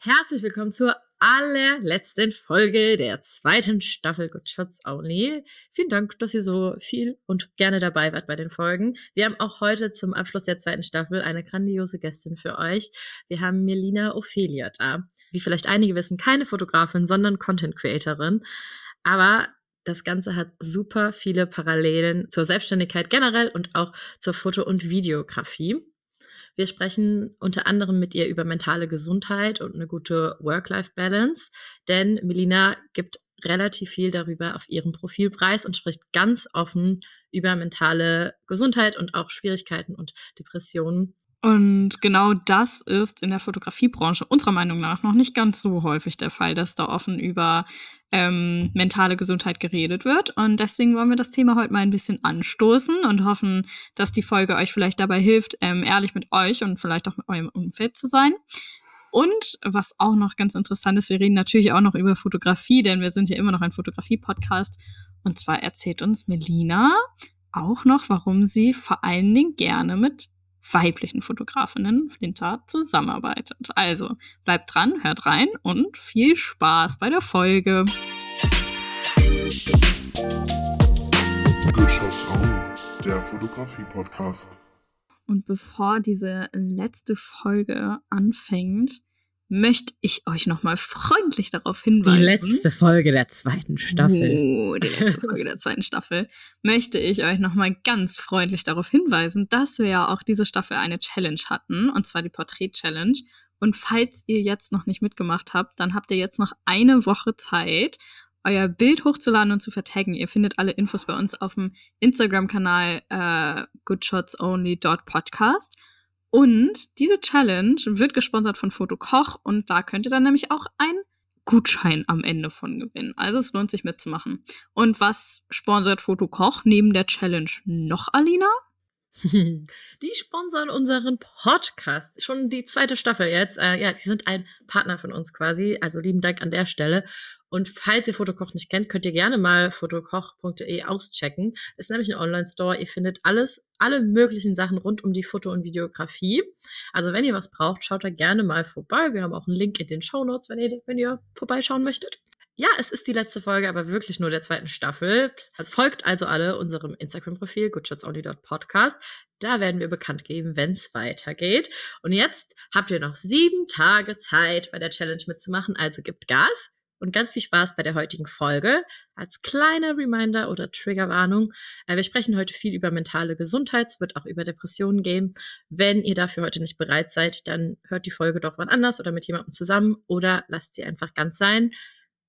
Herzlich willkommen zur allerletzten Folge der zweiten Staffel Good Shots Only. Vielen Dank, dass ihr so viel und gerne dabei wart bei den Folgen. Wir haben auch heute zum Abschluss der zweiten Staffel eine grandiose Gästin für euch. Wir haben Melina Ophelia da. Wie vielleicht einige wissen, keine Fotografin, sondern Content Creatorin. Aber das Ganze hat super viele Parallelen zur Selbstständigkeit generell und auch zur Foto- und Videografie. Wir sprechen unter anderem mit ihr über mentale Gesundheit und eine gute Work-Life-Balance, denn Melina gibt relativ viel darüber auf ihrem Profilpreis und spricht ganz offen über mentale Gesundheit und auch Schwierigkeiten und Depressionen. Und genau das ist in der Fotografiebranche unserer Meinung nach noch nicht ganz so häufig der Fall, dass da offen über ähm, mentale Gesundheit geredet wird. Und deswegen wollen wir das Thema heute mal ein bisschen anstoßen und hoffen, dass die Folge euch vielleicht dabei hilft, ähm, ehrlich mit euch und vielleicht auch mit eurem Umfeld zu sein. Und was auch noch ganz interessant ist, wir reden natürlich auch noch über Fotografie, denn wir sind ja immer noch ein Fotografie-Podcast. Und zwar erzählt uns Melina auch noch, warum sie vor allen Dingen gerne mit weiblichen Fotografinnen Flinter zusammenarbeitet. Also bleibt dran, hört rein und viel Spaß bei der Folge. Good Shots On, der Fotografie-Podcast. Und bevor diese letzte Folge anfängt, möchte ich euch nochmal freundlich darauf hinweisen. Die letzte Folge der zweiten Staffel. Oh, die letzte Folge der zweiten Staffel. Möchte ich euch nochmal ganz freundlich darauf hinweisen, dass wir ja auch diese Staffel eine Challenge hatten, und zwar die Porträt-Challenge. Und falls ihr jetzt noch nicht mitgemacht habt, dann habt ihr jetzt noch eine Woche Zeit, euer Bild hochzuladen und zu vertaggen. Ihr findet alle Infos bei uns auf dem Instagram-Kanal äh, goodshotsonly.podcast. Und diese Challenge wird gesponsert von Fotokoch und da könnt ihr dann nämlich auch einen Gutschein am Ende von gewinnen. Also es lohnt sich mitzumachen. Und was sponsert Fotokoch neben der Challenge noch, Alina? Die sponsern unseren Podcast. Schon die zweite Staffel jetzt. Äh, ja, die sind ein Partner von uns quasi. Also lieben Dank an der Stelle. Und falls ihr Fotokoch nicht kennt, könnt ihr gerne mal fotokoch.de auschecken. Ist nämlich ein Online-Store. Ihr findet alles, alle möglichen Sachen rund um die Foto- und Videografie. Also wenn ihr was braucht, schaut da gerne mal vorbei. Wir haben auch einen Link in den Show Notes, wenn ihr, wenn ihr vorbeischauen möchtet. Ja, es ist die letzte Folge, aber wirklich nur der zweiten Staffel. Folgt also alle unserem Instagram-Profil goodshotsonly.podcast. Da werden wir bekannt geben, wenn es weitergeht. Und jetzt habt ihr noch sieben Tage Zeit, bei der Challenge mitzumachen. Also gibt Gas und ganz viel Spaß bei der heutigen Folge. Als kleiner Reminder oder Triggerwarnung, äh, wir sprechen heute viel über mentale Gesundheit, es wird auch über Depressionen gehen. Wenn ihr dafür heute nicht bereit seid, dann hört die Folge doch wann anders oder mit jemandem zusammen oder lasst sie einfach ganz sein.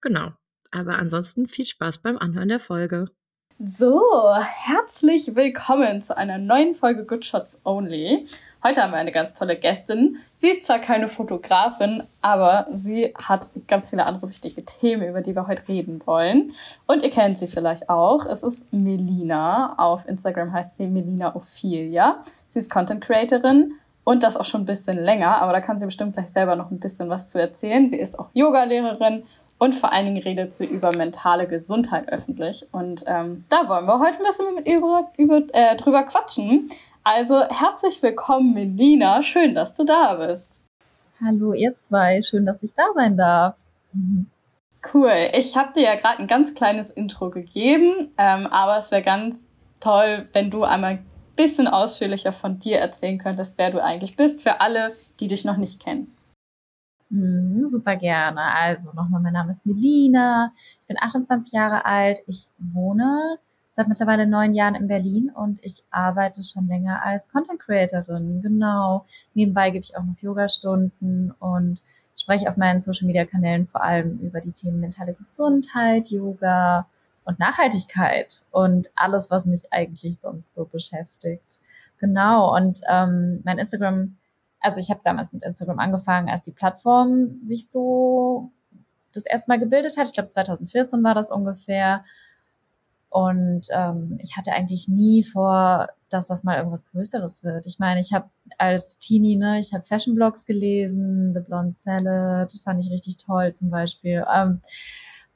Genau. Aber ansonsten viel Spaß beim Anhören der Folge. So, herzlich willkommen zu einer neuen Folge Good Shots Only. Heute haben wir eine ganz tolle Gästin. Sie ist zwar keine Fotografin, aber sie hat ganz viele andere wichtige Themen, über die wir heute reden wollen. Und ihr kennt sie vielleicht auch. Es ist Melina. Auf Instagram heißt sie Melina Ophelia. Sie ist Content Creatorin und das auch schon ein bisschen länger, aber da kann sie bestimmt gleich selber noch ein bisschen was zu erzählen. Sie ist auch Yoga-Lehrerin und vor allen Dingen redet sie über mentale Gesundheit öffentlich. Und ähm, da wollen wir heute ein bisschen mit über, über, äh, drüber quatschen. Also herzlich willkommen, Melina. Schön, dass du da bist. Hallo, ihr zwei. Schön, dass ich da sein darf. Cool. Ich habe dir ja gerade ein ganz kleines Intro gegeben, ähm, aber es wäre ganz toll, wenn du einmal ein bisschen ausführlicher von dir erzählen könntest, wer du eigentlich bist, für alle, die dich noch nicht kennen. Mhm, super gerne. Also nochmal, mein Name ist Melina. Ich bin 28 Jahre alt. Ich wohne seit mittlerweile neun Jahren in Berlin und ich arbeite schon länger als Content Creatorin. Genau. Nebenbei gebe ich auch noch Yoga-Stunden und spreche auf meinen Social Media Kanälen vor allem über die Themen mentale Gesundheit, Yoga und Nachhaltigkeit und alles, was mich eigentlich sonst so beschäftigt. Genau. Und ähm, mein Instagram also ich habe damals mit Instagram angefangen, als die Plattform sich so das erste Mal gebildet hat. Ich glaube 2014 war das ungefähr. Und ähm, ich hatte eigentlich nie vor, dass das mal irgendwas Größeres wird. Ich meine, ich habe als Teenie, ne, ich habe Fashion Blogs gelesen, The Blonde Salad, fand ich richtig toll zum Beispiel. Ähm,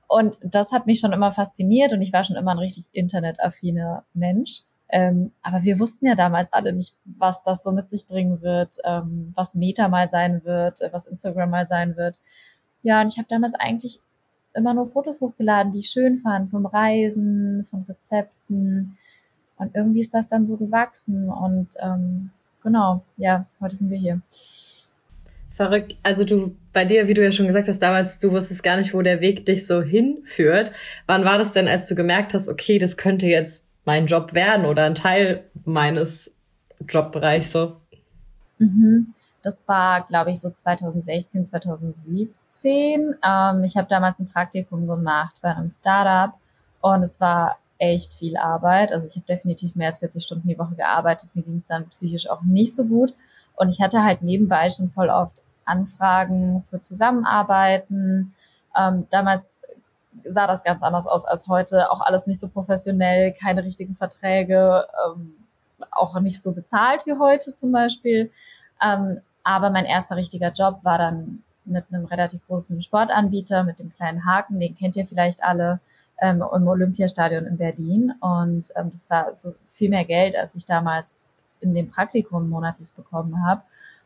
und das hat mich schon immer fasziniert und ich war schon immer ein richtig internetaffiner Mensch Ähm, aber wir wussten ja damals alle nicht, was das so mit sich bringen wird, ähm, was Meta mal sein wird, äh, was Instagram mal sein wird. Ja, und ich habe damals eigentlich immer nur Fotos hochgeladen, die ich schön fand, vom Reisen, von Rezepten. Und irgendwie ist das dann so gewachsen. Und ähm, genau, ja, heute sind wir hier. Verrückt. Also du, bei dir, wie du ja schon gesagt hast, damals, du wusstest gar nicht, wo der Weg dich so hinführt. Wann war das denn, als du gemerkt hast, okay, das könnte jetzt mein Job werden oder ein Teil meines Jobbereichs so? Mhm. Das war, glaube ich, so 2016, 2017. Ähm, ich habe damals ein Praktikum gemacht bei einem Startup und es war echt viel Arbeit. Also ich habe definitiv mehr als 40 Stunden die Woche gearbeitet. Mir ging es dann psychisch auch nicht so gut. Und ich hatte halt nebenbei schon voll oft Anfragen für Zusammenarbeiten. Ähm, damals sah das ganz anders aus als heute. Auch alles nicht so professionell, keine richtigen Verträge, ähm, auch nicht so bezahlt wie heute zum Beispiel. Ähm, aber mein erster richtiger Job war dann mit einem relativ großen Sportanbieter, mit dem kleinen Haken, den kennt ihr vielleicht alle, ähm, im Olympiastadion in Berlin. Und ähm, das war so viel mehr Geld, als ich damals in dem Praktikum monatlich bekommen habe.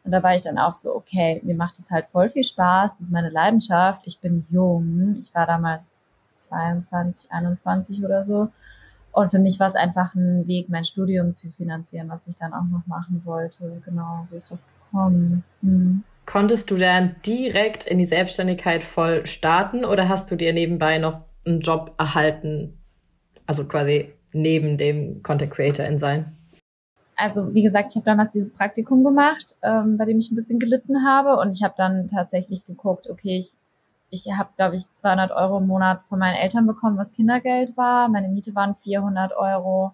Und da war ich dann auch so, okay, mir macht es halt voll viel Spaß, das ist meine Leidenschaft, ich bin jung, ich war damals 22, 21 oder so. Und für mich war es einfach ein Weg, mein Studium zu finanzieren, was ich dann auch noch machen wollte. Genau, so ist das gekommen. Hm. Konntest du dann direkt in die Selbstständigkeit voll starten oder hast du dir nebenbei noch einen Job erhalten? Also quasi neben dem Content Creator in sein? Also wie gesagt, ich habe damals dieses Praktikum gemacht, ähm, bei dem ich ein bisschen gelitten habe und ich habe dann tatsächlich geguckt, okay, ich ich habe, glaube ich, 200 Euro im Monat von meinen Eltern bekommen, was Kindergeld war. Meine Miete waren 400 Euro.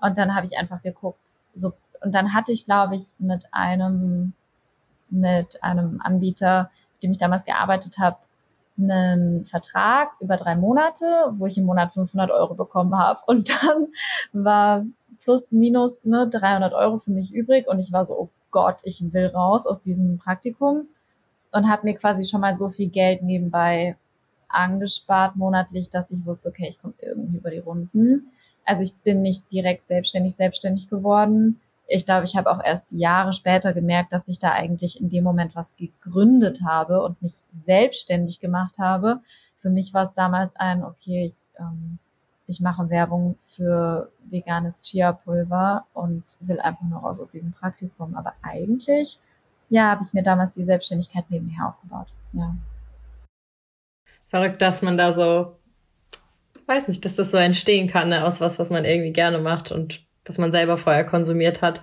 Und dann habe ich einfach geguckt. So, und dann hatte ich, glaube ich, mit einem, mit einem Anbieter, mit dem ich damals gearbeitet habe, einen Vertrag über drei Monate, wo ich im Monat 500 Euro bekommen habe. Und dann war plus, minus ne, 300 Euro für mich übrig. Und ich war so, oh Gott, ich will raus aus diesem Praktikum und habe mir quasi schon mal so viel Geld nebenbei angespart monatlich, dass ich wusste, okay, ich komme irgendwie über die Runden. Also ich bin nicht direkt selbstständig selbstständig geworden. Ich glaube, ich habe auch erst Jahre später gemerkt, dass ich da eigentlich in dem Moment was gegründet habe und mich selbstständig gemacht habe. Für mich war es damals ein, okay, ich, ähm, ich mache Werbung für veganes Chia-Pulver und will einfach nur raus aus diesem Praktikum. Aber eigentlich ja, habe ich mir damals die Selbstständigkeit nebenher aufgebaut. Ja. Verrückt, dass man da so, weiß nicht, dass das so entstehen kann, ne, aus was, was man irgendwie gerne macht und was man selber vorher konsumiert hat.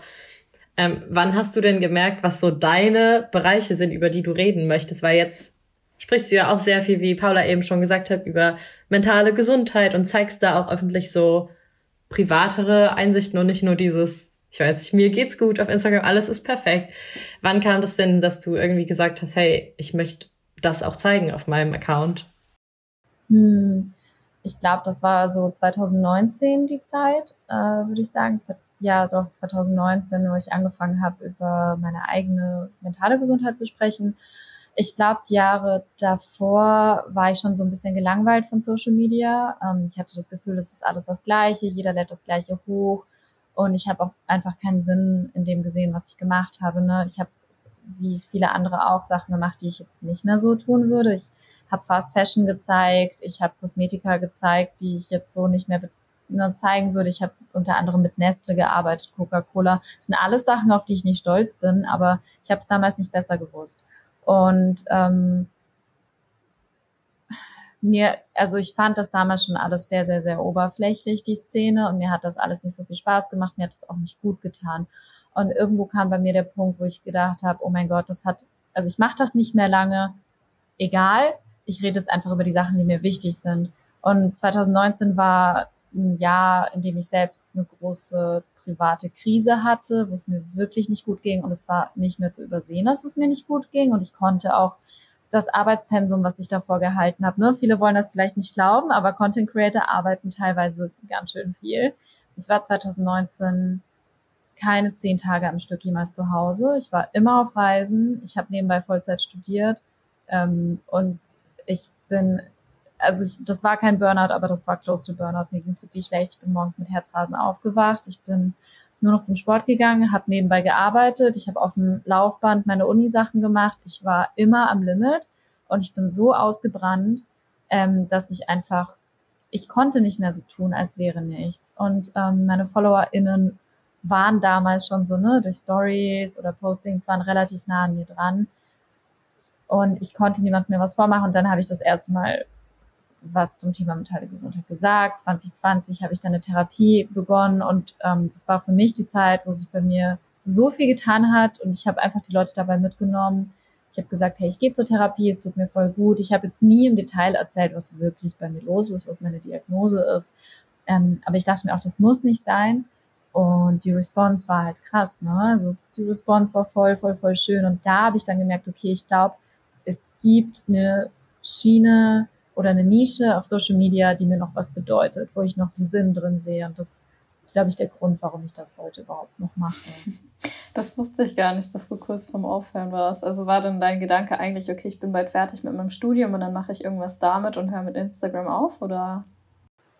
Ähm, wann hast du denn gemerkt, was so deine Bereiche sind, über die du reden möchtest? Weil jetzt sprichst du ja auch sehr viel, wie Paula eben schon gesagt hat, über mentale Gesundheit und zeigst da auch öffentlich so privatere Einsichten und nicht nur dieses ich weiß nicht, mir geht's gut auf Instagram, alles ist perfekt. Wann kam das denn, dass du irgendwie gesagt hast, hey, ich möchte das auch zeigen auf meinem Account? Hm, ich glaube, das war so 2019 die Zeit, äh, würde ich sagen. Ja, doch 2019, wo ich angefangen habe, über meine eigene mentale Gesundheit zu sprechen. Ich glaube, die Jahre davor war ich schon so ein bisschen gelangweilt von Social Media. Ähm, ich hatte das Gefühl, es ist alles das Gleiche, jeder lädt das Gleiche hoch. Und ich habe auch einfach keinen Sinn in dem gesehen, was ich gemacht habe. Ne? Ich habe wie viele andere auch Sachen gemacht, die ich jetzt nicht mehr so tun würde. Ich habe Fast Fashion gezeigt, ich habe Kosmetika gezeigt, die ich jetzt so nicht mehr ne, zeigen würde. Ich habe unter anderem mit Nestle gearbeitet, Coca-Cola. Das sind alles Sachen, auf die ich nicht stolz bin, aber ich habe es damals nicht besser gewusst. Und ähm, mir, also ich fand das damals schon alles sehr, sehr, sehr oberflächlich, die Szene, und mir hat das alles nicht so viel Spaß gemacht, mir hat das auch nicht gut getan. Und irgendwo kam bei mir der Punkt, wo ich gedacht habe, oh mein Gott, das hat, also ich mache das nicht mehr lange, egal, ich rede jetzt einfach über die Sachen, die mir wichtig sind. Und 2019 war ein Jahr, in dem ich selbst eine große private Krise hatte, wo es mir wirklich nicht gut ging und es war nicht mehr zu übersehen, dass es mir nicht gut ging und ich konnte auch das Arbeitspensum, was ich davor gehalten habe. Ne? Viele wollen das vielleicht nicht glauben, aber Content Creator arbeiten teilweise ganz schön viel. Ich war 2019 keine zehn Tage am Stück jemals zu Hause. Ich war immer auf Reisen. Ich habe nebenbei Vollzeit studiert ähm, und ich bin also ich, das war kein Burnout, aber das war close to Burnout. Mir ging es wirklich schlecht. Ich bin morgens mit Herzrasen aufgewacht. Ich bin nur noch zum Sport gegangen, habe nebenbei gearbeitet. Ich habe auf dem Laufband meine Uni-Sachen gemacht. Ich war immer am Limit und ich bin so ausgebrannt, ähm, dass ich einfach, ich konnte nicht mehr so tun, als wäre nichts. Und ähm, meine FollowerInnen waren damals schon so, ne, durch Stories oder Postings, waren relativ nah an mir dran. Und ich konnte niemand mehr was vormachen. Und dann habe ich das erste Mal was zum Thema mentale Gesundheit gesagt. 2020 habe ich dann eine Therapie begonnen und ähm, das war für mich die Zeit, wo sich bei mir so viel getan hat und ich habe einfach die Leute dabei mitgenommen. Ich habe gesagt, hey, ich gehe zur Therapie, es tut mir voll gut. Ich habe jetzt nie im Detail erzählt, was wirklich bei mir los ist, was meine Diagnose ist. Ähm, aber ich dachte mir auch, das muss nicht sein. Und die Response war halt krass, ne? Also die Response war voll, voll, voll schön. Und da habe ich dann gemerkt, okay, ich glaube, es gibt eine Schiene oder eine Nische auf Social Media, die mir noch was bedeutet, wo ich noch Sinn drin sehe. Und das ist, glaube ich, der Grund, warum ich das heute überhaupt noch mache. Das wusste ich gar nicht, dass du kurz vorm Aufhören warst. Also war dann dein Gedanke eigentlich, okay, ich bin bald fertig mit meinem Studium und dann mache ich irgendwas damit und höre mit Instagram auf, oder?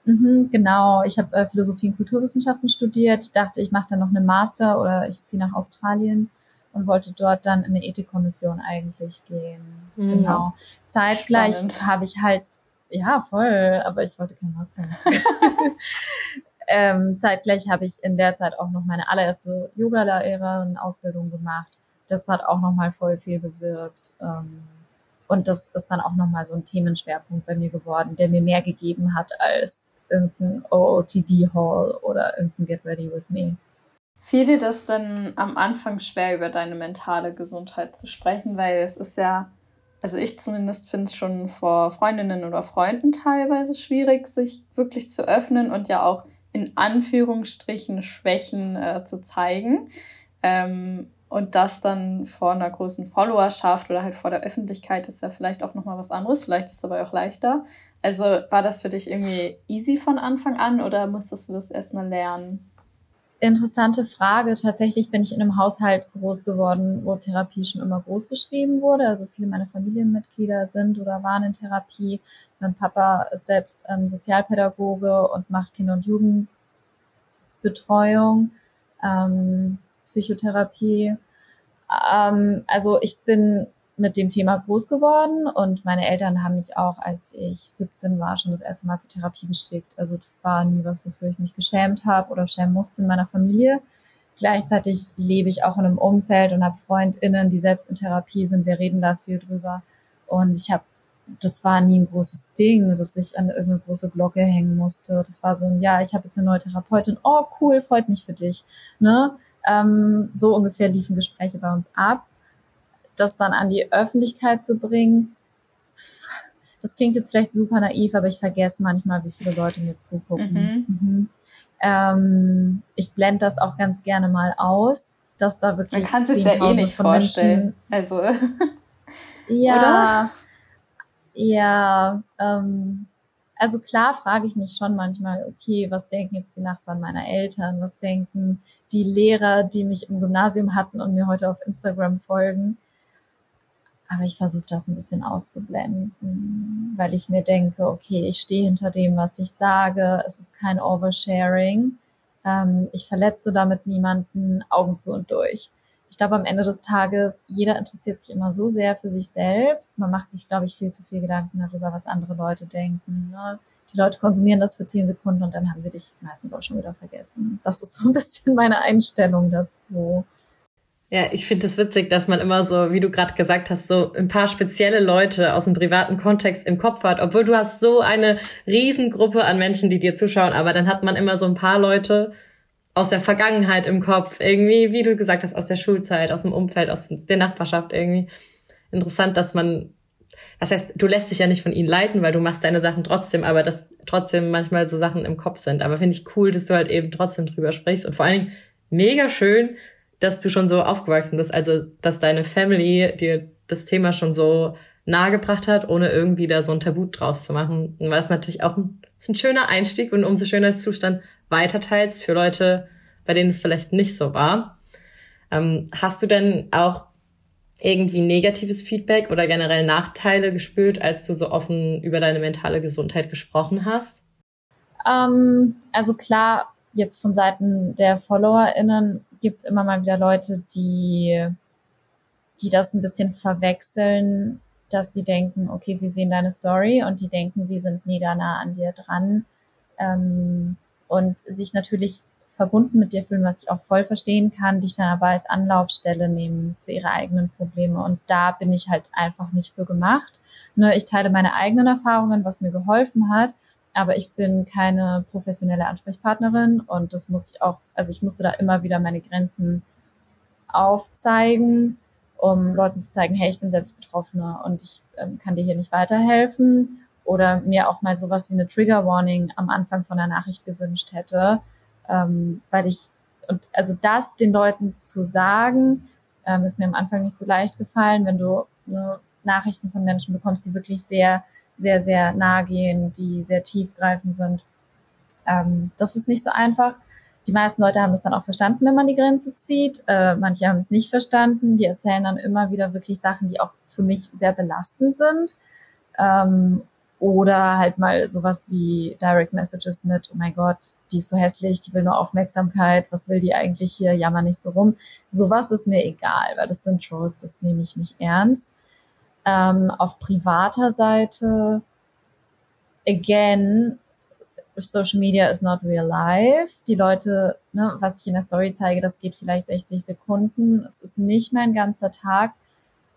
Mhm, genau, ich habe äh, Philosophie und Kulturwissenschaften studiert. Ich dachte, ich mache dann noch eine Master oder ich ziehe nach Australien und wollte dort dann in eine Ethikkommission eigentlich gehen. Mhm. Genau. Zeitgleich habe ich halt, ja, voll, aber ich wollte kein Master machen. ähm, zeitgleich habe ich in der Zeit auch noch meine allererste Yoga-Lehrerin-Ausbildung gemacht. Das hat auch nochmal voll viel bewirkt. Ähm, und das ist dann auch nochmal so ein Themenschwerpunkt bei mir geworden, der mir mehr gegeben hat als irgendein OOTD-Hall oder irgendein Get Ready With Me. Fiel dir das denn am Anfang schwer, über deine mentale Gesundheit zu sprechen? Weil es ist ja, also ich zumindest finde es schon vor Freundinnen oder Freunden teilweise schwierig, sich wirklich zu öffnen und ja auch in Anführungsstrichen Schwächen äh, zu zeigen. Ähm, und das dann vor einer großen Followerschaft oder halt vor der Öffentlichkeit ist ja vielleicht auch nochmal was anderes. Vielleicht ist es aber auch leichter. Also war das für dich irgendwie easy von Anfang an oder musstest du das erstmal lernen? Interessante Frage. Tatsächlich bin ich in einem Haushalt groß geworden, wo Therapie schon immer groß geschrieben wurde. Also viele meiner Familienmitglieder sind oder waren in Therapie. Mein Papa ist selbst ähm, Sozialpädagoge und macht Kinder- und Jugendbetreuung, ähm, Psychotherapie. Ähm, also ich bin mit dem Thema groß geworden und meine Eltern haben mich auch, als ich 17 war, schon das erste Mal zur Therapie geschickt. Also das war nie was, wofür ich mich geschämt habe oder schämen musste in meiner Familie. Gleichzeitig lebe ich auch in einem Umfeld und habe FreundInnen, die selbst in Therapie sind. Wir reden da viel drüber. Und ich habe, das war nie ein großes Ding, dass ich an irgendeine große Glocke hängen musste. Das war so ein, ja, ich habe jetzt eine neue Therapeutin. Oh, cool, freut mich für dich. Ne? Ähm, so ungefähr liefen Gespräche bei uns ab das dann an die Öffentlichkeit zu bringen, das klingt jetzt vielleicht super naiv, aber ich vergesse manchmal, wie viele Leute mir zugucken. Mhm. Mhm. Ähm, ich blende das auch ganz gerne mal aus, dass da wirklich. Man kann sich ja eh nicht vorstellen. Menschen, also. ja. Oder? Ja. Ähm, also klar frage ich mich schon manchmal, okay, was denken jetzt die Nachbarn meiner Eltern? Was denken die Lehrer, die mich im Gymnasium hatten und mir heute auf Instagram folgen? Aber ich versuche das ein bisschen auszublenden, weil ich mir denke, okay, ich stehe hinter dem, was ich sage. Es ist kein Oversharing. Ähm, ich verletze damit niemanden Augen zu und durch. Ich glaube, am Ende des Tages, jeder interessiert sich immer so sehr für sich selbst. Man macht sich, glaube ich, viel zu viel Gedanken darüber, was andere Leute denken. Ne? Die Leute konsumieren das für zehn Sekunden und dann haben sie dich meistens auch schon wieder vergessen. Das ist so ein bisschen meine Einstellung dazu. Ja, ich finde es das witzig, dass man immer so, wie du gerade gesagt hast, so ein paar spezielle Leute aus dem privaten Kontext im Kopf hat, obwohl du hast so eine Riesengruppe an Menschen, die dir zuschauen, aber dann hat man immer so ein paar Leute aus der Vergangenheit im Kopf, irgendwie, wie du gesagt hast, aus der Schulzeit, aus dem Umfeld, aus der Nachbarschaft irgendwie. Interessant, dass man, was heißt, du lässt dich ja nicht von ihnen leiten, weil du machst deine Sachen trotzdem, aber dass trotzdem manchmal so Sachen im Kopf sind. Aber finde ich cool, dass du halt eben trotzdem drüber sprichst und vor allen Dingen mega schön, dass du schon so aufgewachsen bist, also dass deine Family dir das Thema schon so nahegebracht hat, ohne irgendwie da so ein Tabu draus zu machen. Und war das natürlich auch ein, ist ein schöner Einstieg und umso schöner ist Zustand weiterteilst für Leute, bei denen es vielleicht nicht so war. Ähm, hast du denn auch, irgendwie negatives Feedback oder generell Nachteile gespürt, als du so offen über deine mentale Gesundheit gesprochen hast? Ähm, also klar, jetzt von Seiten der FollowerInnen gibt es immer mal wieder Leute, die, die das ein bisschen verwechseln, dass sie denken, okay, sie sehen deine Story und die denken, sie sind mega nah an dir dran ähm, und sich natürlich verbunden mit dir fühlen, was ich auch voll verstehen kann, dich dann aber als Anlaufstelle nehmen für ihre eigenen Probleme. Und da bin ich halt einfach nicht für gemacht. Nur ne, ich teile meine eigenen Erfahrungen, was mir geholfen hat, aber ich bin keine professionelle Ansprechpartnerin und das muss ich auch, also ich musste da immer wieder meine Grenzen aufzeigen, um Leuten zu zeigen, hey, ich bin selbst Betroffene und ich ähm, kann dir hier nicht weiterhelfen. Oder mir auch mal sowas wie eine Trigger Warning am Anfang von der Nachricht gewünscht hätte, ähm, weil ich, und also das den Leuten zu sagen, ähm, ist mir am Anfang nicht so leicht gefallen, wenn du ne, Nachrichten von Menschen bekommst, die wirklich sehr, sehr, sehr nah gehen, die sehr tiefgreifend sind. Ähm, das ist nicht so einfach. Die meisten Leute haben es dann auch verstanden, wenn man die Grenze zieht. Äh, manche haben es nicht verstanden. Die erzählen dann immer wieder wirklich Sachen, die auch für mich sehr belastend sind. Ähm, oder halt mal sowas wie Direct Messages mit, oh mein Gott, die ist so hässlich, die will nur Aufmerksamkeit, was will die eigentlich hier, jammer nicht so rum. Sowas ist mir egal, weil das sind Trolls, das nehme ich nicht ernst. Ähm, auf privater Seite, again, Social Media is not real life. Die Leute, ne, was ich in der Story zeige, das geht vielleicht 60 Sekunden. Es ist nicht mein ganzer Tag.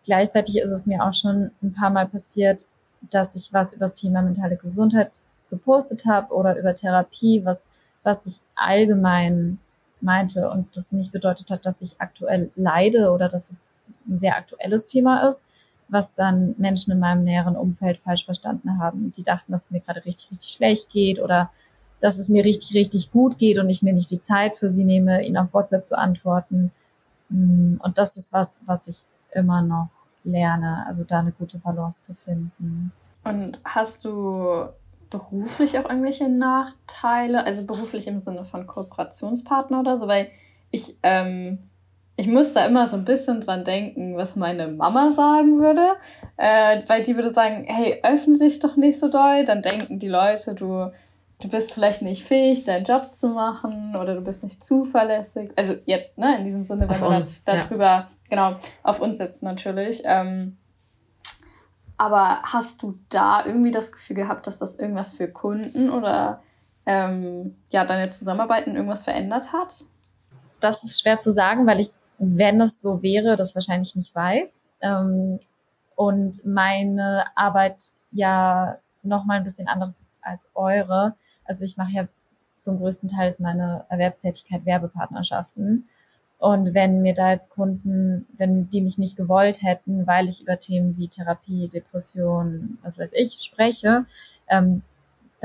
Gleichzeitig ist es mir auch schon ein paar Mal passiert, dass ich was über das Thema mentale Gesundheit gepostet habe oder über Therapie, was, was ich allgemein meinte und das nicht bedeutet hat, dass ich aktuell leide oder dass es ein sehr aktuelles Thema ist, was dann Menschen in meinem näheren Umfeld falsch verstanden haben. Die dachten, dass es mir gerade richtig, richtig schlecht geht oder dass es mir richtig, richtig gut geht und ich mir nicht die Zeit für sie nehme, ihnen auf WhatsApp zu antworten. Und das ist was, was ich immer noch lerne, also da eine gute Balance zu finden. Und hast du beruflich auch irgendwelche Nachteile, also beruflich im Sinne von Kooperationspartner oder so, weil ich, ähm, ich muss da immer so ein bisschen dran denken, was meine Mama sagen würde, äh, weil die würde sagen, hey, öffne dich doch nicht so doll, dann denken die Leute, du, du bist vielleicht nicht fähig, deinen Job zu machen oder du bist nicht zuverlässig. Also jetzt, ne, in diesem Sinne, wenn wir uns, darüber ja genau, auf uns setzen natürlich. Ähm, aber hast du da irgendwie das Gefühl gehabt, dass das irgendwas für Kunden oder ähm, ja, deine Zusammenarbeiten irgendwas verändert hat? Das ist schwer zu sagen, weil ich, wenn es so wäre, das wahrscheinlich nicht weiß. Ähm, und meine Arbeit ja nochmal ein bisschen anderes ist als eure. Also ich mache ja zum größten Teil meine Erwerbstätigkeit Werbepartnerschaften. Und wenn mir da jetzt Kunden, wenn die mich nicht gewollt hätten, weil ich über Themen wie Therapie, Depression, was weiß ich, spreche, ähm,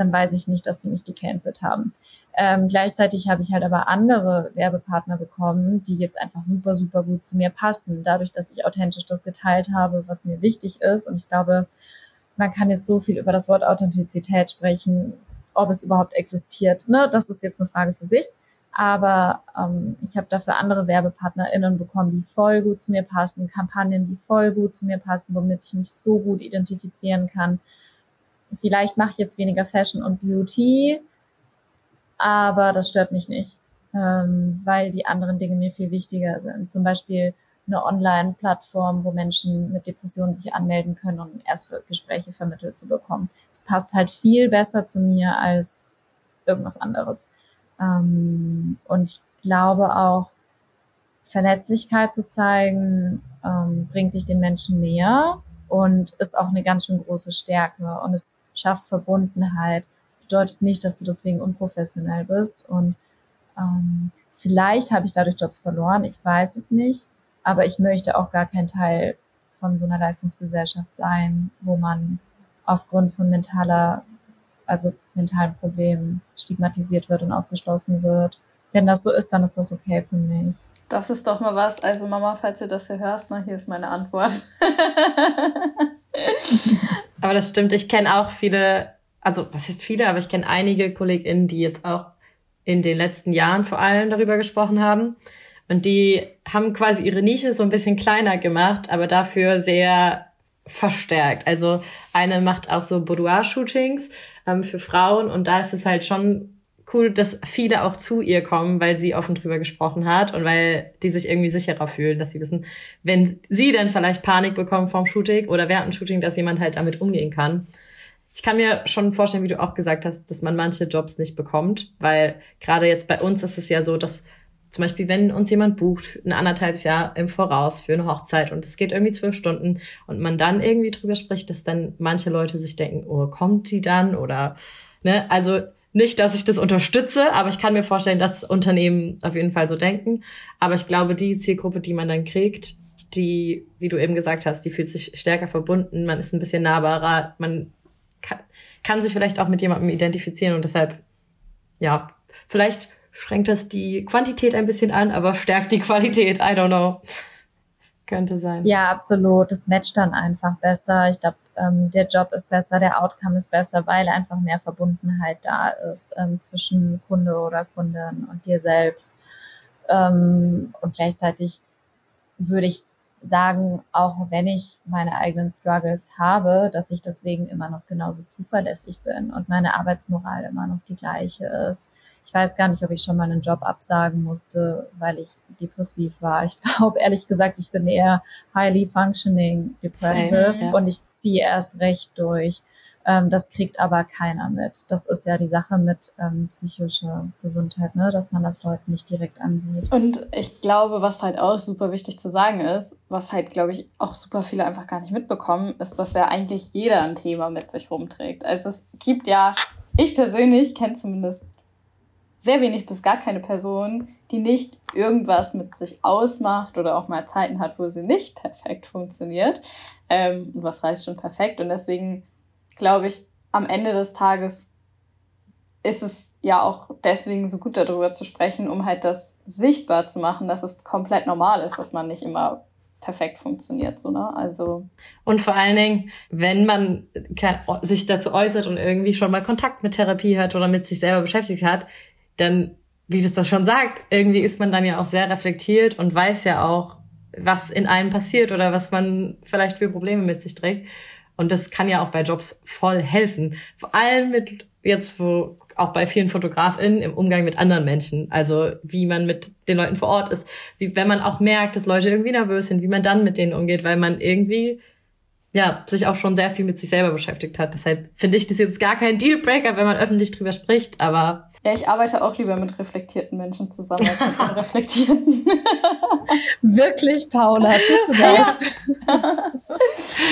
dann weiß ich nicht, dass die mich gecancelt haben. Ähm, gleichzeitig habe ich halt aber andere Werbepartner bekommen, die jetzt einfach super, super gut zu mir passen. Dadurch, dass ich authentisch das geteilt habe, was mir wichtig ist. Und ich glaube, man kann jetzt so viel über das Wort Authentizität sprechen, ob es überhaupt existiert. Ne? Das ist jetzt eine Frage für sich. Aber ähm, ich habe dafür andere WerbepartnerInnen bekommen, die voll gut zu mir passen, Kampagnen, die voll gut zu mir passen, womit ich mich so gut identifizieren kann. Vielleicht mache ich jetzt weniger Fashion und Beauty, aber das stört mich nicht, ähm, weil die anderen Dinge mir viel wichtiger sind. Zum Beispiel eine Online-Plattform, wo Menschen mit Depressionen sich anmelden können, um erst Gespräche vermittelt zu bekommen. Es passt halt viel besser zu mir als irgendwas anderes. Ähm, und ich glaube auch, Verletzlichkeit zu zeigen, ähm, bringt dich den Menschen näher und ist auch eine ganz schön große Stärke und es schafft Verbundenheit. Es bedeutet nicht, dass du deswegen unprofessionell bist und ähm, vielleicht habe ich dadurch Jobs verloren, ich weiß es nicht, aber ich möchte auch gar kein Teil von so einer Leistungsgesellschaft sein, wo man aufgrund von mentaler also mentalen Problemen stigmatisiert wird und ausgeschlossen wird. Wenn das so ist, dann ist das okay für mich. Das ist doch mal was. Also Mama, falls du das hier hörst, na, hier ist meine Antwort. aber das stimmt. Ich kenne auch viele, also was heißt viele, aber ich kenne einige KollegInnen, die jetzt auch in den letzten Jahren vor allem darüber gesprochen haben. Und die haben quasi ihre Nische so ein bisschen kleiner gemacht, aber dafür sehr verstärkt. Also eine macht auch so Boudoir-Shootings ähm, für Frauen und da ist es halt schon cool, dass viele auch zu ihr kommen, weil sie offen drüber gesprochen hat und weil die sich irgendwie sicherer fühlen, dass sie wissen, wenn sie dann vielleicht Panik bekommen vom Shooting oder während dem Shooting, dass jemand halt damit umgehen kann. Ich kann mir schon vorstellen, wie du auch gesagt hast, dass man manche Jobs nicht bekommt, weil gerade jetzt bei uns ist es ja so, dass zum Beispiel, wenn uns jemand bucht, ein anderthalb Jahr im Voraus für eine Hochzeit und es geht irgendwie zwölf Stunden und man dann irgendwie drüber spricht, dass dann manche Leute sich denken, oh, kommt die dann oder, ne, also nicht, dass ich das unterstütze, aber ich kann mir vorstellen, dass Unternehmen auf jeden Fall so denken. Aber ich glaube, die Zielgruppe, die man dann kriegt, die, wie du eben gesagt hast, die fühlt sich stärker verbunden, man ist ein bisschen nahbarer, man kann, kann sich vielleicht auch mit jemandem identifizieren und deshalb, ja, vielleicht schränkt das die Quantität ein bisschen an, aber stärkt die Qualität. I don't know. Könnte sein. Ja, absolut. Das matcht dann einfach besser. Ich glaube, ähm, der Job ist besser, der Outcome ist besser, weil einfach mehr Verbundenheit da ist ähm, zwischen Kunde oder Kundin und dir selbst. Ähm, und gleichzeitig würde ich sagen, auch wenn ich meine eigenen Struggles habe, dass ich deswegen immer noch genauso zuverlässig bin und meine Arbeitsmoral immer noch die gleiche ist. Ich weiß gar nicht, ob ich schon mal einen Job absagen musste, weil ich depressiv war. Ich glaube, ehrlich gesagt, ich bin eher highly functioning depressive Same, ja. und ich ziehe erst recht durch. Ähm, das kriegt aber keiner mit. Das ist ja die Sache mit ähm, psychischer Gesundheit, ne? dass man das Leuten nicht direkt ansieht. Und ich glaube, was halt auch super wichtig zu sagen ist, was halt, glaube ich, auch super viele einfach gar nicht mitbekommen, ist, dass ja eigentlich jeder ein Thema mit sich rumträgt. Also es gibt ja, ich persönlich kenne zumindest sehr wenig bis gar keine Person, die nicht irgendwas mit sich ausmacht oder auch mal Zeiten hat, wo sie nicht perfekt funktioniert. Ähm, was heißt schon perfekt? Und deswegen glaube ich, am Ende des Tages ist es ja auch deswegen so gut darüber zu sprechen, um halt das sichtbar zu machen, dass es komplett normal ist, dass man nicht immer perfekt funktioniert, so, ne? Also. Und vor allen Dingen, wenn man sich dazu äußert und irgendwie schon mal Kontakt mit Therapie hat oder mit sich selber beschäftigt hat, dann, wie das das schon sagt, irgendwie ist man dann ja auch sehr reflektiert und weiß ja auch, was in einem passiert oder was man vielleicht für Probleme mit sich trägt. Und das kann ja auch bei Jobs voll helfen. Vor allem mit jetzt, wo auch bei vielen FotografInnen im Umgang mit anderen Menschen. Also wie man mit den Leuten vor Ort ist. Wie, wenn man auch merkt, dass Leute irgendwie nervös sind, wie man dann mit denen umgeht, weil man irgendwie ja, sich auch schon sehr viel mit sich selber beschäftigt hat. Deshalb finde ich das jetzt gar kein Dealbreaker, wenn man öffentlich drüber spricht, aber ja, ich arbeite auch lieber mit reflektierten Menschen zusammen als mit unreflektierten. Wirklich, Paula, tust du das?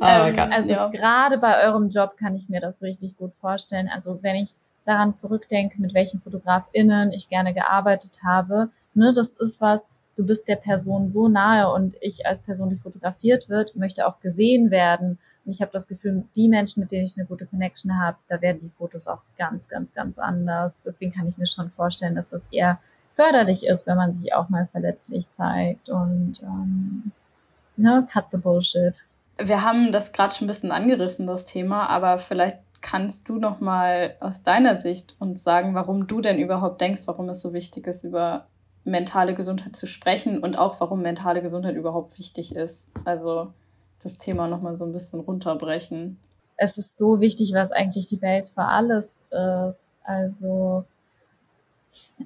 oh ähm, also ja. gerade bei eurem Job kann ich mir das richtig gut vorstellen. Also wenn ich daran zurückdenke, mit welchen FotografInnen ich gerne gearbeitet habe, ne, das ist was, du bist der Person so nahe und ich als Person, die fotografiert wird, möchte auch gesehen werden und ich habe das Gefühl, die Menschen, mit denen ich eine gute Connection habe, da werden die Fotos auch ganz, ganz, ganz anders. Deswegen kann ich mir schon vorstellen, dass das eher förderlich ist, wenn man sich auch mal verletzlich zeigt und ähm, ne, cut the bullshit. Wir haben das gerade schon ein bisschen angerissen, das Thema, aber vielleicht kannst du noch mal aus deiner Sicht uns sagen, warum du denn überhaupt denkst, warum es so wichtig ist, über mentale Gesundheit zu sprechen und auch warum mentale Gesundheit überhaupt wichtig ist. Also das Thema nochmal so ein bisschen runterbrechen. Es ist so wichtig, was eigentlich die Base für alles ist. Also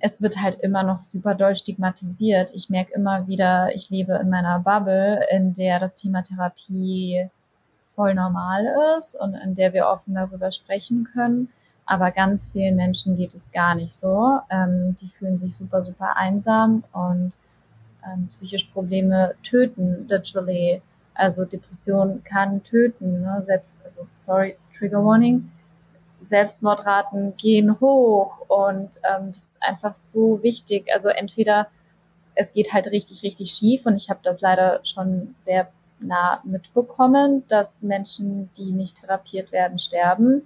es wird halt immer noch super doll stigmatisiert. Ich merke immer wieder, ich lebe in meiner Bubble, in der das Thema Therapie voll normal ist und in der wir offen darüber sprechen können. Aber ganz vielen Menschen geht es gar nicht so. Ähm, die fühlen sich super, super einsam und ähm, psychische Probleme töten literally also Depression kann töten. Ne? Selbst, also sorry, Trigger Warning. Selbstmordraten gehen hoch und ähm, das ist einfach so wichtig. Also entweder es geht halt richtig, richtig schief und ich habe das leider schon sehr nah mitbekommen, dass Menschen, die nicht therapiert werden, sterben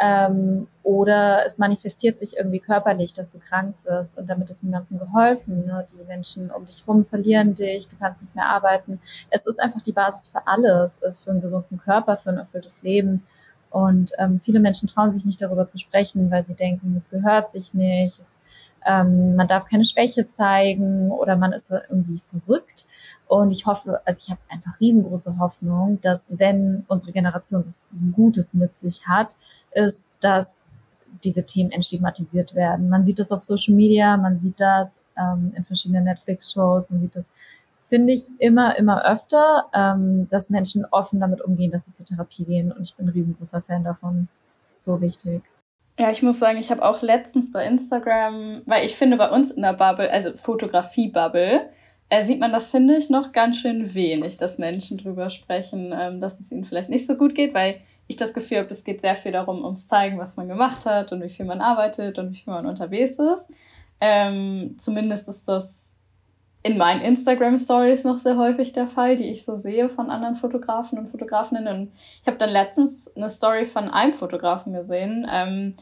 ähm, oder es manifestiert sich irgendwie körperlich, dass du krank wirst und damit ist niemandem geholfen. Ne? Die Menschen um dich rum verlieren dich, du kannst nicht mehr arbeiten. Es ist einfach die Basis für alles, äh, für einen gesunden Körper, für ein erfülltes Leben. Und ähm, viele Menschen trauen sich nicht darüber zu sprechen, weil sie denken, es gehört sich nicht, es ähm, man darf keine Schwäche zeigen oder man ist irgendwie verrückt. Und ich hoffe, also ich habe einfach riesengroße Hoffnung, dass wenn unsere Generation was Gutes mit sich hat, ist, dass diese Themen entstigmatisiert werden. Man sieht das auf Social Media, man sieht das ähm, in verschiedenen Netflix-Shows, man sieht das, finde ich, immer, immer öfter, ähm, dass Menschen offen damit umgehen, dass sie zur Therapie gehen. Und ich bin ein riesengroßer Fan davon. So wichtig. Ja, ich muss sagen, ich habe auch letztens bei Instagram, weil ich finde, bei uns in der Bubble, also Fotografie-Bubble, äh, sieht man das, finde ich, noch ganz schön wenig, dass Menschen drüber sprechen, ähm, dass es ihnen vielleicht nicht so gut geht, weil ich das Gefühl habe, es geht sehr viel darum, ums Zeigen, was man gemacht hat und wie viel man arbeitet und wie viel man unterwegs ist. Ähm, zumindest ist das in meinen Instagram-Stories noch sehr häufig der Fall, die ich so sehe von anderen Fotografen und Fotografinnen. Und ich habe dann letztens eine Story von einem Fotografen gesehen, ähm,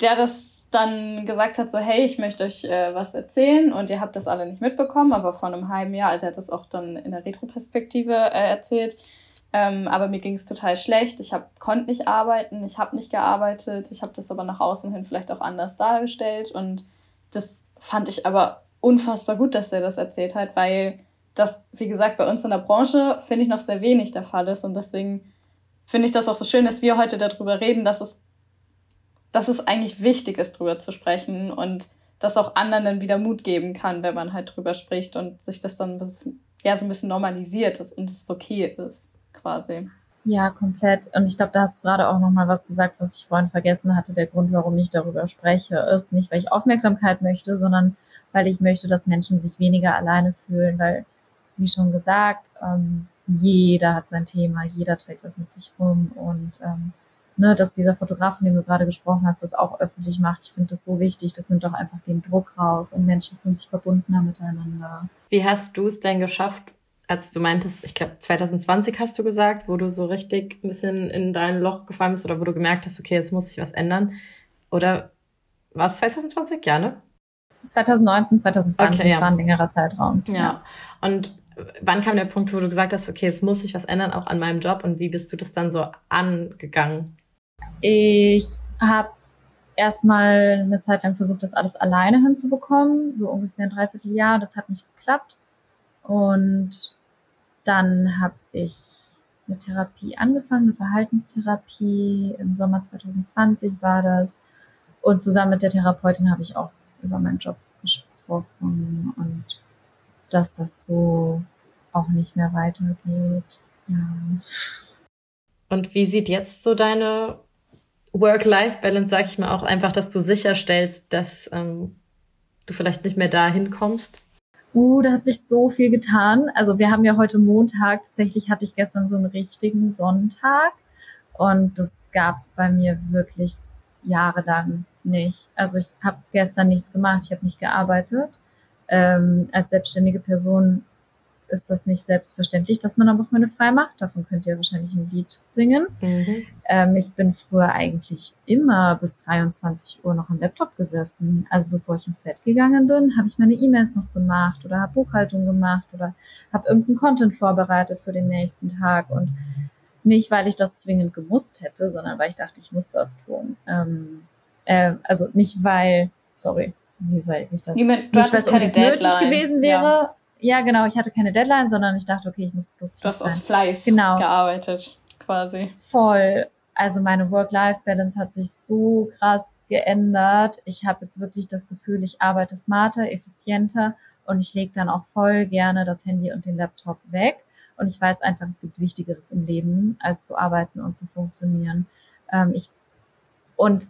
der das dann gesagt hat, so hey, ich möchte euch äh, was erzählen und ihr habt das alle nicht mitbekommen, aber vor einem halben Jahr, also er hat das auch dann in der Retroperspektive äh, erzählt, ähm, aber mir ging es total schlecht, ich konnte nicht arbeiten, ich habe nicht gearbeitet, ich habe das aber nach außen hin vielleicht auch anders dargestellt. Und das fand ich aber unfassbar gut, dass der das erzählt hat, weil das, wie gesagt, bei uns in der Branche, finde ich, noch sehr wenig der Fall ist. Und deswegen finde ich das auch so schön, dass wir heute darüber reden, dass es dass es eigentlich wichtig ist, drüber zu sprechen und das auch anderen dann wieder Mut geben kann, wenn man halt drüber spricht und sich das dann ein bisschen, ja, so ein bisschen normalisiert ist und es okay ist, quasi. Ja, komplett. Und ich glaube, da hast du gerade auch nochmal was gesagt, was ich vorhin vergessen hatte. Der Grund, warum ich darüber spreche, ist nicht, weil ich Aufmerksamkeit möchte, sondern weil ich möchte, dass Menschen sich weniger alleine fühlen, weil, wie schon gesagt, ähm, jeder hat sein Thema, jeder trägt was mit sich rum und ähm, ne, dass dieser Fotograf, von dem du gerade gesprochen hast, das auch öffentlich macht. Ich finde das so wichtig. Das nimmt auch einfach den Druck raus und Menschen fühlen sich verbundener miteinander. Wie hast du es denn geschafft, als du meintest, ich glaube 2020 hast du gesagt, wo du so richtig ein bisschen in dein Loch gefallen bist oder wo du gemerkt hast, okay, jetzt muss sich was ändern? Oder war es 2020? Ja, ne? 2019, 2020, okay, ja. das war ein längerer Zeitraum. Ja. ja. Und wann kam der Punkt, wo du gesagt hast, okay, es muss sich was ändern, auch an meinem Job und wie bist du das dann so angegangen? Ich habe erstmal eine Zeit lang versucht, das alles alleine hinzubekommen, so ungefähr ein Dreivierteljahr. Das hat nicht geklappt. Und dann habe ich eine Therapie angefangen, eine Verhaltenstherapie. Im Sommer 2020 war das. Und zusammen mit der Therapeutin habe ich auch über meinen Job gesprochen und dass das so auch nicht mehr weitergeht. Ja. Und wie sieht jetzt so deine Work-Life-Balance, sag ich mal, auch einfach, dass du sicherstellst, dass ähm, du vielleicht nicht mehr dahin kommst? Uh, da hat sich so viel getan. Also wir haben ja heute Montag, tatsächlich hatte ich gestern so einen richtigen Sonntag und das gab es bei mir wirklich jahrelang nicht. Also ich habe gestern nichts gemacht, ich habe nicht gearbeitet. Ähm, als selbstständige Person ist das nicht selbstverständlich, dass man am Wochenende frei macht. Davon könnt ihr wahrscheinlich ein Lied singen. Mhm. Ähm, ich bin früher eigentlich immer bis 23 Uhr noch am Laptop gesessen. Also bevor ich ins Bett gegangen bin, habe ich meine E-Mails noch gemacht oder habe Buchhaltung gemacht oder habe irgendeinen Content vorbereitet für den nächsten Tag. Und nicht, weil ich das zwingend gemusst hätte, sondern weil ich dachte, ich muss das tun. Ähm, äh, also nicht, weil, sorry, wie soll ich das? Niemand, du nicht, weil es nötig gewesen wäre, ja. Ja, genau. Ich hatte keine Deadline, sondern ich dachte, okay, ich muss produktiv sein. Du hast sein. aus Fleiß genau. gearbeitet, quasi. Voll. Also meine Work-Life-Balance hat sich so krass geändert. Ich habe jetzt wirklich das Gefühl, ich arbeite smarter, effizienter und ich lege dann auch voll gerne das Handy und den Laptop weg. Und ich weiß einfach, es gibt Wichtigeres im Leben, als zu arbeiten und zu funktionieren. Ähm, ich, und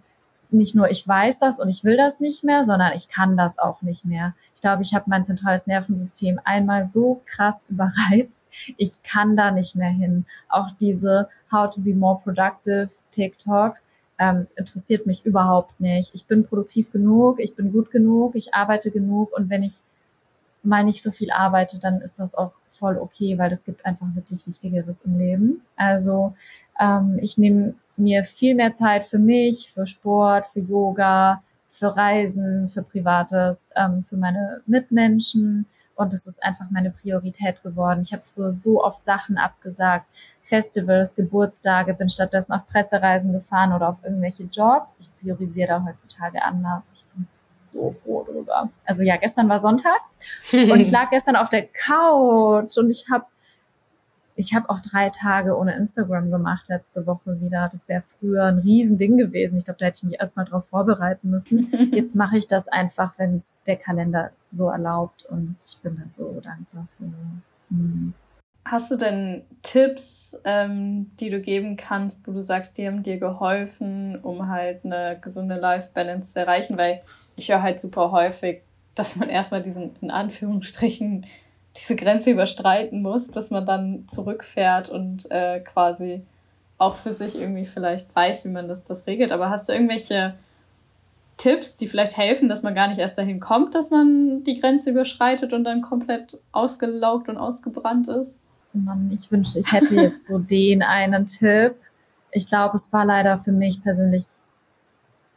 nicht nur ich weiß das und ich will das nicht mehr, sondern ich kann das auch nicht mehr. Ich glaube, ich habe mein zentrales Nervensystem einmal so krass überreizt, ich kann da nicht mehr hin. Auch diese How to be more productive TikToks, ähm, es interessiert mich überhaupt nicht. Ich bin produktiv genug, ich bin gut genug, ich arbeite genug und wenn ich mal nicht so viel arbeite, dann ist das auch voll okay, weil es gibt einfach wirklich Wichtigeres im Leben. Also ähm, ich nehme mir viel mehr Zeit für mich, für Sport, für Yoga, für Reisen, für Privates, ähm, für meine Mitmenschen. Und es ist einfach meine Priorität geworden. Ich habe früher so oft Sachen abgesagt, Festivals, Geburtstage, bin stattdessen auf Pressereisen gefahren oder auf irgendwelche Jobs. Ich priorisiere da heutzutage anders. Ich bin so froh drüber. Also ja, gestern war Sonntag und ich lag gestern auf der Couch und ich habe ich habe auch drei Tage ohne Instagram gemacht letzte Woche wieder. Das wäre früher ein Riesending gewesen. Ich glaube, da hätte ich mich erstmal drauf vorbereiten müssen. Jetzt mache ich das einfach, wenn es der Kalender so erlaubt und ich bin da so dankbar für. Hm. Hast du denn Tipps, ähm, die du geben kannst, wo du sagst, die haben dir geholfen, um halt eine gesunde Life-Balance zu erreichen? Weil ich höre halt super häufig, dass man erstmal diesen, in Anführungsstrichen, diese Grenze überstreiten muss, bis man dann zurückfährt und äh, quasi auch für sich irgendwie vielleicht weiß, wie man das, das regelt. Aber hast du irgendwelche Tipps, die vielleicht helfen, dass man gar nicht erst dahin kommt, dass man die Grenze überschreitet und dann komplett ausgelaugt und ausgebrannt ist? Mann, ich wünschte, ich hätte jetzt so den einen Tipp. Ich glaube, es war leider für mich persönlich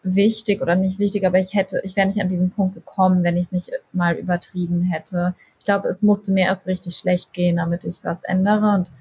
wichtig oder nicht wichtig, aber ich hätte, ich wäre nicht an diesen Punkt gekommen, wenn ich es nicht mal übertrieben hätte. Ich glaube, es musste mir erst richtig schlecht gehen, damit ich was ändere und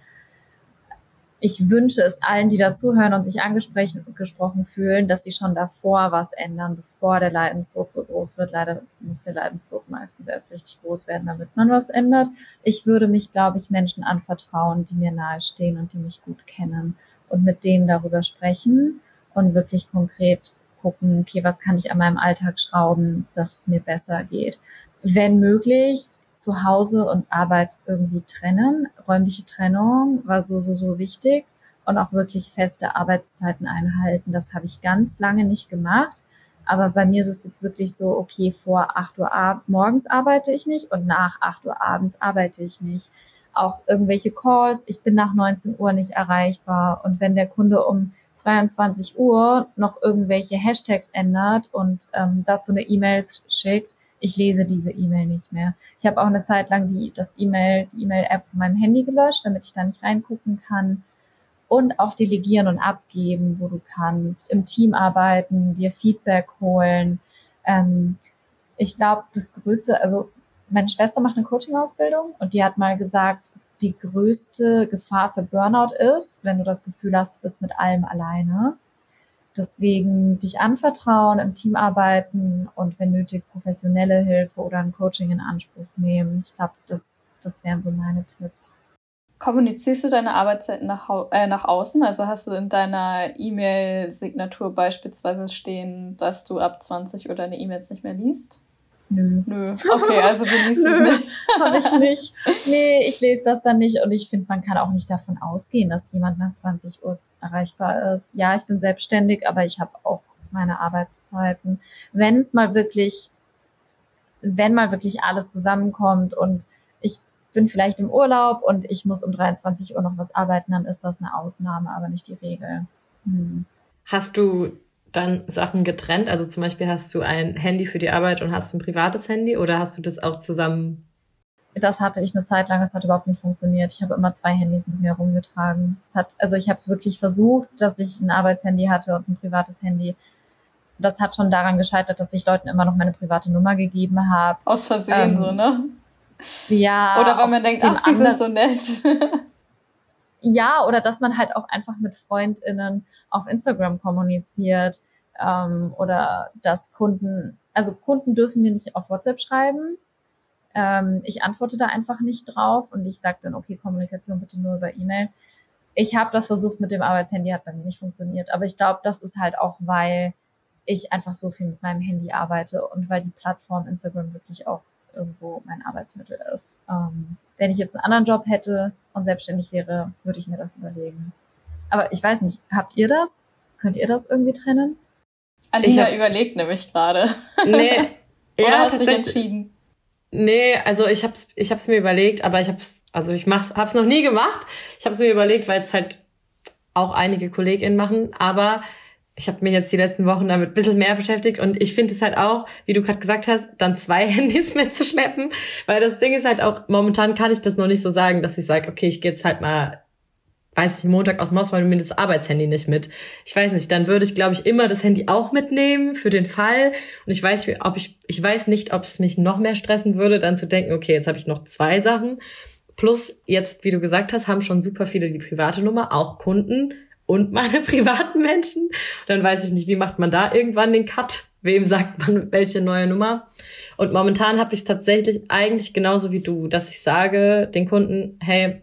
ich wünsche es allen, die dazuhören und sich angesprochen fühlen, dass sie schon davor was ändern, bevor der Leidensdruck so groß wird. Leider muss der Leidensdruck meistens erst richtig groß werden, damit man was ändert. Ich würde mich, glaube ich, Menschen anvertrauen, die mir nahestehen und die mich gut kennen und mit denen darüber sprechen und wirklich konkret gucken, okay, was kann ich an meinem Alltag schrauben, dass es mir besser geht. Wenn möglich, zu Hause und Arbeit irgendwie trennen. Räumliche Trennung war so, so, so wichtig und auch wirklich feste Arbeitszeiten einhalten. Das habe ich ganz lange nicht gemacht. Aber bei mir ist es jetzt wirklich so, okay, vor 8 Uhr morgens arbeite ich nicht und nach 8 Uhr abends arbeite ich nicht. Auch irgendwelche Calls, ich bin nach 19 Uhr nicht erreichbar. Und wenn der Kunde um 22 Uhr noch irgendwelche Hashtags ändert und ähm, dazu eine E-Mail schickt, ich lese diese E-Mail nicht mehr. Ich habe auch eine Zeit lang die, das E-Mail, die E-Mail-App von meinem Handy gelöscht, damit ich da nicht reingucken kann. Und auch delegieren und abgeben, wo du kannst. Im Team arbeiten, dir Feedback holen. Ähm, ich glaube, das Größte, also meine Schwester macht eine Coaching-Ausbildung und die hat mal gesagt, die größte Gefahr für Burnout ist, wenn du das Gefühl hast, du bist mit allem alleine. Deswegen dich anvertrauen, im Team arbeiten und wenn nötig professionelle Hilfe oder ein Coaching in Anspruch nehmen. Ich glaube, das, das wären so meine Tipps. Kommunizierst du deine Arbeitszeiten nach, äh, nach außen? Also hast du in deiner E-Mail-Signatur beispielsweise stehen, dass du ab 20 Uhr deine E-Mails nicht mehr liest? Nö. Nö. Okay, also du liest Nö, es nicht. Habe ich nicht. Nee, ich lese das dann nicht und ich finde, man kann auch nicht davon ausgehen, dass jemand nach 20 Uhr erreichbar ist. Ja, ich bin selbstständig, aber ich habe auch meine Arbeitszeiten. Wenn es mal wirklich, wenn mal wirklich alles zusammenkommt und ich bin vielleicht im Urlaub und ich muss um 23 Uhr noch was arbeiten, dann ist das eine Ausnahme, aber nicht die Regel. Hm. Hast du dann Sachen getrennt? Also zum Beispiel hast du ein Handy für die Arbeit und hast du ein privates Handy oder hast du das auch zusammen? Das hatte ich eine Zeit lang, das hat überhaupt nicht funktioniert. Ich habe immer zwei Handys mit mir rumgetragen. Es hat, also ich habe es wirklich versucht, dass ich ein Arbeitshandy hatte und ein privates Handy. Das hat schon daran gescheitert, dass ich Leuten immer noch meine private Nummer gegeben habe. Aus Versehen ähm, so, ne? Ja. Oder weil man denkt, ach, die sind so nett. ja, oder dass man halt auch einfach mit FreundInnen auf Instagram kommuniziert ähm, oder dass Kunden, also Kunden dürfen mir nicht auf WhatsApp schreiben. Ähm, ich antworte da einfach nicht drauf und ich sage dann, okay, Kommunikation bitte nur über E-Mail. Ich habe das versucht mit dem Arbeitshandy, hat bei mir nicht funktioniert. Aber ich glaube, das ist halt auch, weil ich einfach so viel mit meinem Handy arbeite und weil die Plattform Instagram wirklich auch irgendwo mein Arbeitsmittel ist. Ähm, wenn ich jetzt einen anderen Job hätte und selbstständig wäre, würde ich mir das überlegen. Aber ich weiß nicht, habt ihr das? Könnt ihr das irgendwie trennen? Alina überlegt nämlich gerade. Nee, Oder ja, hast dich entschieden? Nee, also ich hab's, ich hab's mir überlegt, aber ich hab's, also ich mach's, hab's noch nie gemacht. Ich hab's mir überlegt, weil es halt auch einige KollegInnen machen, aber ich habe mich jetzt die letzten Wochen damit ein bisschen mehr beschäftigt und ich finde es halt auch, wie du gerade gesagt hast, dann zwei Handys mitzuschleppen, weil das Ding ist halt auch, momentan kann ich das noch nicht so sagen, dass ich sage, okay, ich gehe jetzt halt mal, weiß ich, Montag aus dem Haus, mir das Arbeitshandy nicht mit. Ich weiß nicht, dann würde ich, glaube ich, immer das Handy auch mitnehmen für den Fall und ich weiß, ob ich, ich weiß nicht, ob es mich noch mehr stressen würde, dann zu denken, okay, jetzt habe ich noch zwei Sachen. Plus jetzt, wie du gesagt hast, haben schon super viele die private Nummer, auch Kunden und meine privaten Menschen. dann weiß ich nicht, wie macht man da irgendwann den Cut? wem sagt man welche neue Nummer. Und momentan habe ich es tatsächlich eigentlich genauso wie du, dass ich sage den Kunden, hey,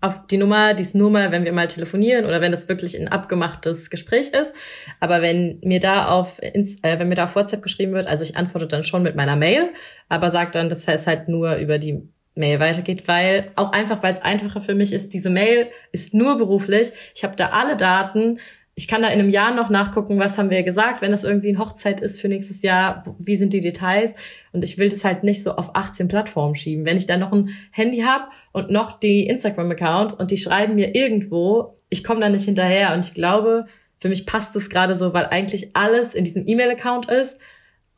auf die Nummer, die ist nur mal, wenn wir mal telefonieren oder wenn das wirklich ein abgemachtes Gespräch ist. Aber wenn mir da auf, äh, wenn mir da auf WhatsApp geschrieben wird, also ich antworte dann schon mit meiner Mail, aber sage dann, dass es halt nur über die Mail weitergeht, weil auch einfach, weil es einfacher für mich ist, diese Mail ist nur beruflich. Ich habe da alle Daten ich kann da in einem Jahr noch nachgucken, was haben wir gesagt, wenn das irgendwie eine Hochzeit ist für nächstes Jahr, wie sind die Details? Und ich will das halt nicht so auf 18 Plattformen schieben. Wenn ich da noch ein Handy habe und noch die Instagram-Account und die schreiben mir irgendwo, ich komme da nicht hinterher. Und ich glaube, für mich passt es gerade so, weil eigentlich alles in diesem E-Mail-Account ist.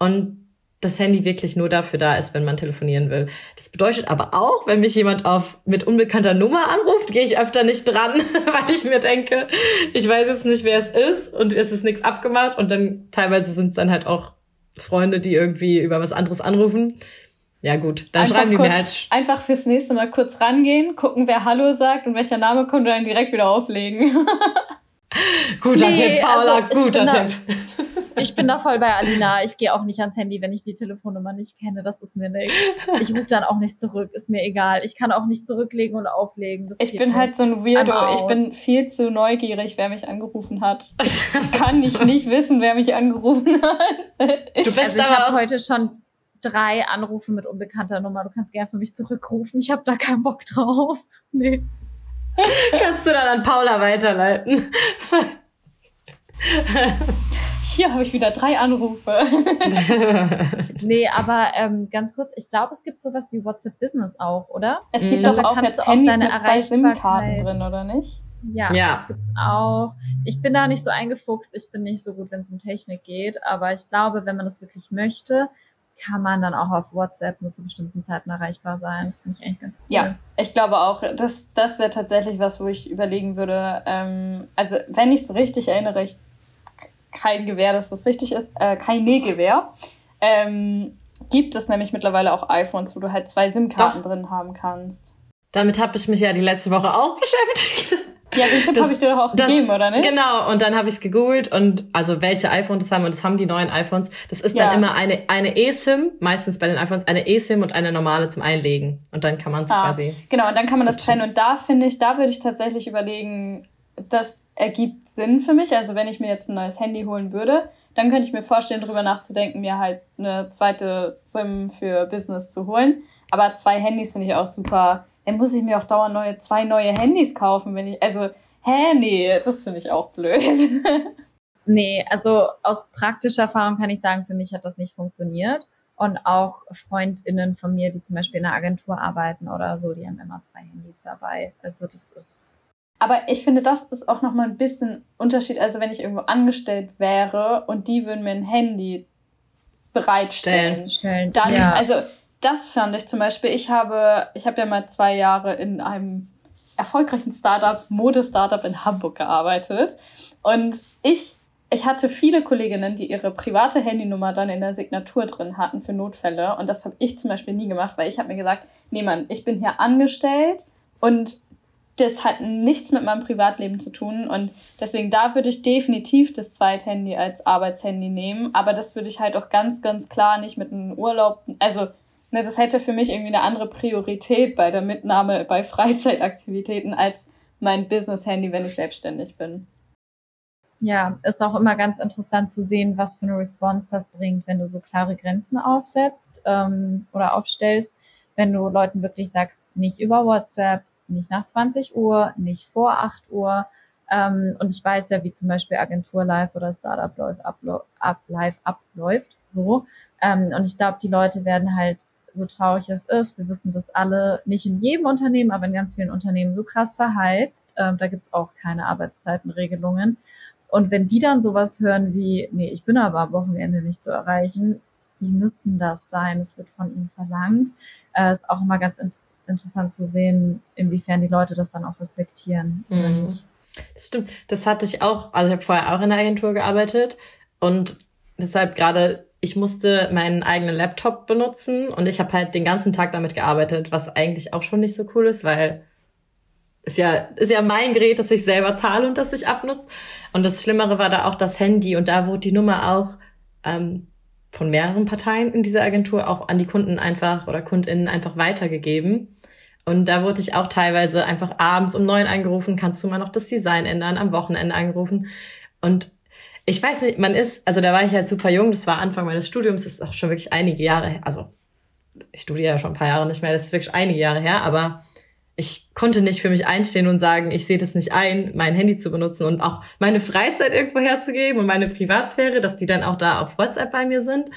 Und das Handy wirklich nur dafür da ist, wenn man telefonieren will. Das bedeutet aber auch, wenn mich jemand auf mit unbekannter Nummer anruft, gehe ich öfter nicht dran, weil ich mir denke, ich weiß jetzt nicht, wer es ist und es ist nichts abgemacht und dann teilweise sind es dann halt auch Freunde, die irgendwie über was anderes anrufen. Ja gut, dann einfach schreiben die kurz, mir halt. Einfach fürs nächste Mal kurz rangehen, gucken, wer Hallo sagt und welcher Name kommt und dann direkt wieder auflegen. guter nee, Tipp, Paula, also guter Tipp. Ich bin da voll bei Alina. Ich gehe auch nicht ans Handy, wenn ich die Telefonnummer nicht kenne. Das ist mir nichts. Ich rufe dann auch nicht zurück. Ist mir egal. Ich kann auch nicht zurücklegen und auflegen. Das ich bin halt so ein Weirdo. Ich bin viel zu neugierig, wer mich angerufen hat. kann ich nicht wissen, wer mich angerufen hat. Du bist also ich habe heute schon drei Anrufe mit unbekannter Nummer. Du kannst gerne für mich zurückrufen. Ich habe da keinen Bock drauf. Nee. Kannst du dann an Paula weiterleiten? Hier habe ich wieder drei Anrufe. nee, aber ähm, ganz kurz, ich glaube, es gibt sowas wie WhatsApp Business auch, oder? Es gibt mhm. doch auch jetzt Handys mit zwei SIM-Karten drin, oder nicht? Ja, ja, gibt's auch. Ich bin da nicht so eingefuchst, ich bin nicht so gut, wenn es um Technik geht, aber ich glaube, wenn man das wirklich möchte, kann man dann auch auf WhatsApp nur zu bestimmten Zeiten erreichbar sein. Das finde ich eigentlich ganz cool. Ja, ich glaube auch, das, das wäre tatsächlich was, wo ich überlegen würde. Ähm, also, wenn ich es richtig erinnere, ich kein Gewehr, dass das richtig ist, äh, kein Nähgewehr. Ähm, gibt es nämlich mittlerweile auch iPhones, wo du halt zwei SIM-Karten drin haben kannst. Damit habe ich mich ja die letzte Woche auch beschäftigt. Ja, den Tipp habe ich dir doch auch das, gegeben, oder nicht? Genau, und dann habe ich es gegoogelt und also welche iPhones das haben und das haben die neuen iPhones. Das ist ja. dann immer eine eine eSIM, meistens bei den iPhones eine eSIM und eine normale zum Einlegen und dann kann man es ah, quasi. Genau, und dann kann man das trennen und da finde ich, da würde ich tatsächlich überlegen, das ergibt Sinn für mich. Also wenn ich mir jetzt ein neues Handy holen würde, dann könnte ich mir vorstellen, darüber nachzudenken, mir halt eine zweite SIM für Business zu holen. Aber zwei Handys finde ich auch super. Dann muss ich mir auch dauernd neue, zwei neue Handys kaufen, wenn ich. Also, hä, nee, das finde ich auch blöd. nee, also aus praktischer Erfahrung kann ich sagen, für mich hat das nicht funktioniert. Und auch FreundInnen von mir, die zum Beispiel in einer Agentur arbeiten oder so, die haben immer zwei Handys dabei. Also das ist aber ich finde, das ist auch nochmal ein bisschen Unterschied. Also, wenn ich irgendwo angestellt wäre und die würden mir ein Handy bereitstellen, Stellen, dann, ja. also, das fand ich zum Beispiel. Ich habe, ich habe ja mal zwei Jahre in einem erfolgreichen Startup, Mode-Startup in Hamburg gearbeitet. Und ich, ich hatte viele Kolleginnen, die ihre private Handynummer dann in der Signatur drin hatten für Notfälle. Und das habe ich zum Beispiel nie gemacht, weil ich habe mir gesagt, nee Mann, ich bin hier angestellt und das hat nichts mit meinem Privatleben zu tun. Und deswegen, da würde ich definitiv das Zweithandy als Arbeitshandy nehmen. Aber das würde ich halt auch ganz, ganz klar nicht mit einem Urlaub. Also, ne, das hätte für mich irgendwie eine andere Priorität bei der Mitnahme bei Freizeitaktivitäten als mein Business-Handy, wenn ich selbstständig bin. Ja, ist auch immer ganz interessant zu sehen, was für eine Response das bringt, wenn du so klare Grenzen aufsetzt ähm, oder aufstellst. Wenn du Leuten wirklich sagst, nicht über WhatsApp, nicht nach 20 Uhr, nicht vor 8 Uhr. Ähm, und ich weiß ja, wie zum Beispiel Agentur Live oder Startup Live abläuft. So. Ähm, und ich glaube, die Leute werden halt, so traurig es ist, wir wissen das alle, nicht in jedem Unternehmen, aber in ganz vielen Unternehmen so krass verheizt. Ähm, da gibt's auch keine Arbeitszeitenregelungen. Und wenn die dann sowas hören wie, nee, ich bin aber am Wochenende nicht zu erreichen, die müssen das sein. Es wird von ihnen verlangt. Äh, ist auch immer ganz interessant zu sehen, inwiefern die Leute das dann auch respektieren. Mhm. Das stimmt. Das hatte ich auch, also ich habe vorher auch in der Agentur gearbeitet und deshalb gerade, ich musste meinen eigenen Laptop benutzen und ich habe halt den ganzen Tag damit gearbeitet, was eigentlich auch schon nicht so cool ist, weil ist ja, ist ja mein Gerät, das ich selber zahle und das ich abnutze. Und das Schlimmere war da auch das Handy und da wurde die Nummer auch ähm, von mehreren Parteien in dieser Agentur auch an die Kunden einfach oder KundInnen einfach weitergegeben. Und da wurde ich auch teilweise einfach abends um neun angerufen, kannst du mal noch das Design ändern, am Wochenende angerufen. Und ich weiß nicht, man ist, also da war ich halt super jung, das war Anfang meines Studiums, das ist auch schon wirklich einige Jahre, also ich studiere ja schon ein paar Jahre nicht mehr, das ist wirklich einige Jahre her, aber ich konnte nicht für mich einstehen und sagen, ich sehe das nicht ein, mein Handy zu benutzen und auch meine Freizeit irgendwo herzugeben und meine Privatsphäre, dass die dann auch da auf WhatsApp bei mir sind.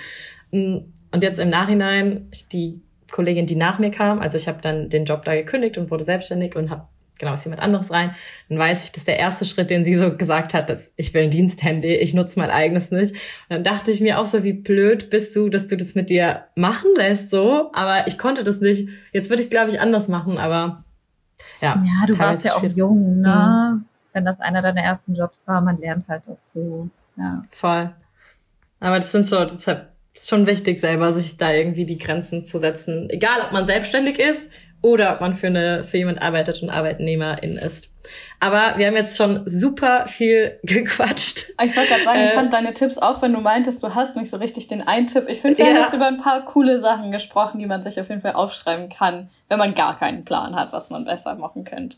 Und jetzt im Nachhinein, die Kollegin, die nach mir kam, also ich habe dann den Job da gekündigt und wurde selbstständig und habe genau, ist jemand anderes rein, dann weiß ich, dass der erste Schritt, den sie so gesagt hat, ist, ich will ein Diensthandy, ich nutze mein eigenes nicht. Und dann dachte ich mir auch so, wie blöd bist du, dass du das mit dir machen lässt, so. Aber ich konnte das nicht. Jetzt würde ich, glaube ich, anders machen, aber ja. Ja, du warst ja auch jung, ne? Mhm. Wenn das einer deiner ersten Jobs war, man lernt halt dazu. Ja. Voll. Aber das sind so, deshalb ist schon wichtig, selber sich da irgendwie die Grenzen zu setzen. Egal, ob man selbstständig ist oder ob man für, eine, für jemand arbeitet und Arbeitnehmerin ist. Aber wir haben jetzt schon super viel gequatscht. Ich wollte gerade sagen, ich äh, fand deine Tipps auch, wenn du meintest, du hast nicht so richtig den einen Tipp. Ich finde, wir ja. haben jetzt über ein paar coole Sachen gesprochen, die man sich auf jeden Fall aufschreiben kann, wenn man gar keinen Plan hat, was man besser machen könnte.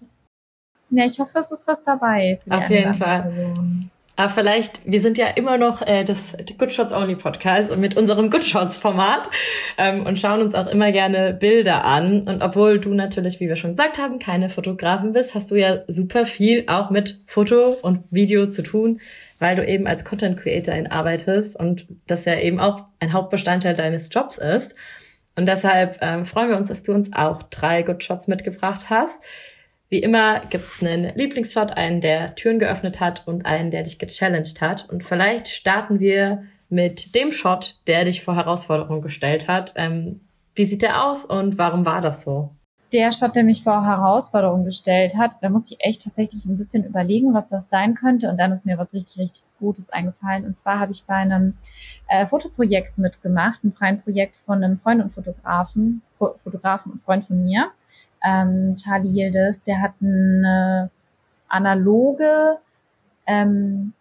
Ja, ich hoffe, es ist was dabei. Für die auf jeden Fall. Person. Aber vielleicht, wir sind ja immer noch äh, das Good Shots Only Podcast und mit unserem Good Shots Format ähm, und schauen uns auch immer gerne Bilder an. Und obwohl du natürlich, wie wir schon gesagt haben, keine Fotografin bist, hast du ja super viel auch mit Foto und Video zu tun, weil du eben als Content Creatorin arbeitest und das ja eben auch ein Hauptbestandteil deines Jobs ist. Und deshalb ähm, freuen wir uns, dass du uns auch drei Good Shots mitgebracht hast. Wie immer gibt's einen Lieblingsshot, einen, der Türen geöffnet hat und einen, der dich gechallenged hat. Und vielleicht starten wir mit dem Shot, der dich vor Herausforderungen gestellt hat. Ähm, wie sieht der aus und warum war das so? Der Shot, der mich vor Herausforderungen gestellt hat, da musste ich echt tatsächlich ein bisschen überlegen, was das sein könnte. Und dann ist mir was richtig, richtig Gutes eingefallen. Und zwar habe ich bei einem äh, Fotoprojekt mitgemacht, einem freien Projekt von einem Freund und Fotografen, Fotografen und Freund von mir ähm, Charlie Yildiz, der hat eine analoge, ähm,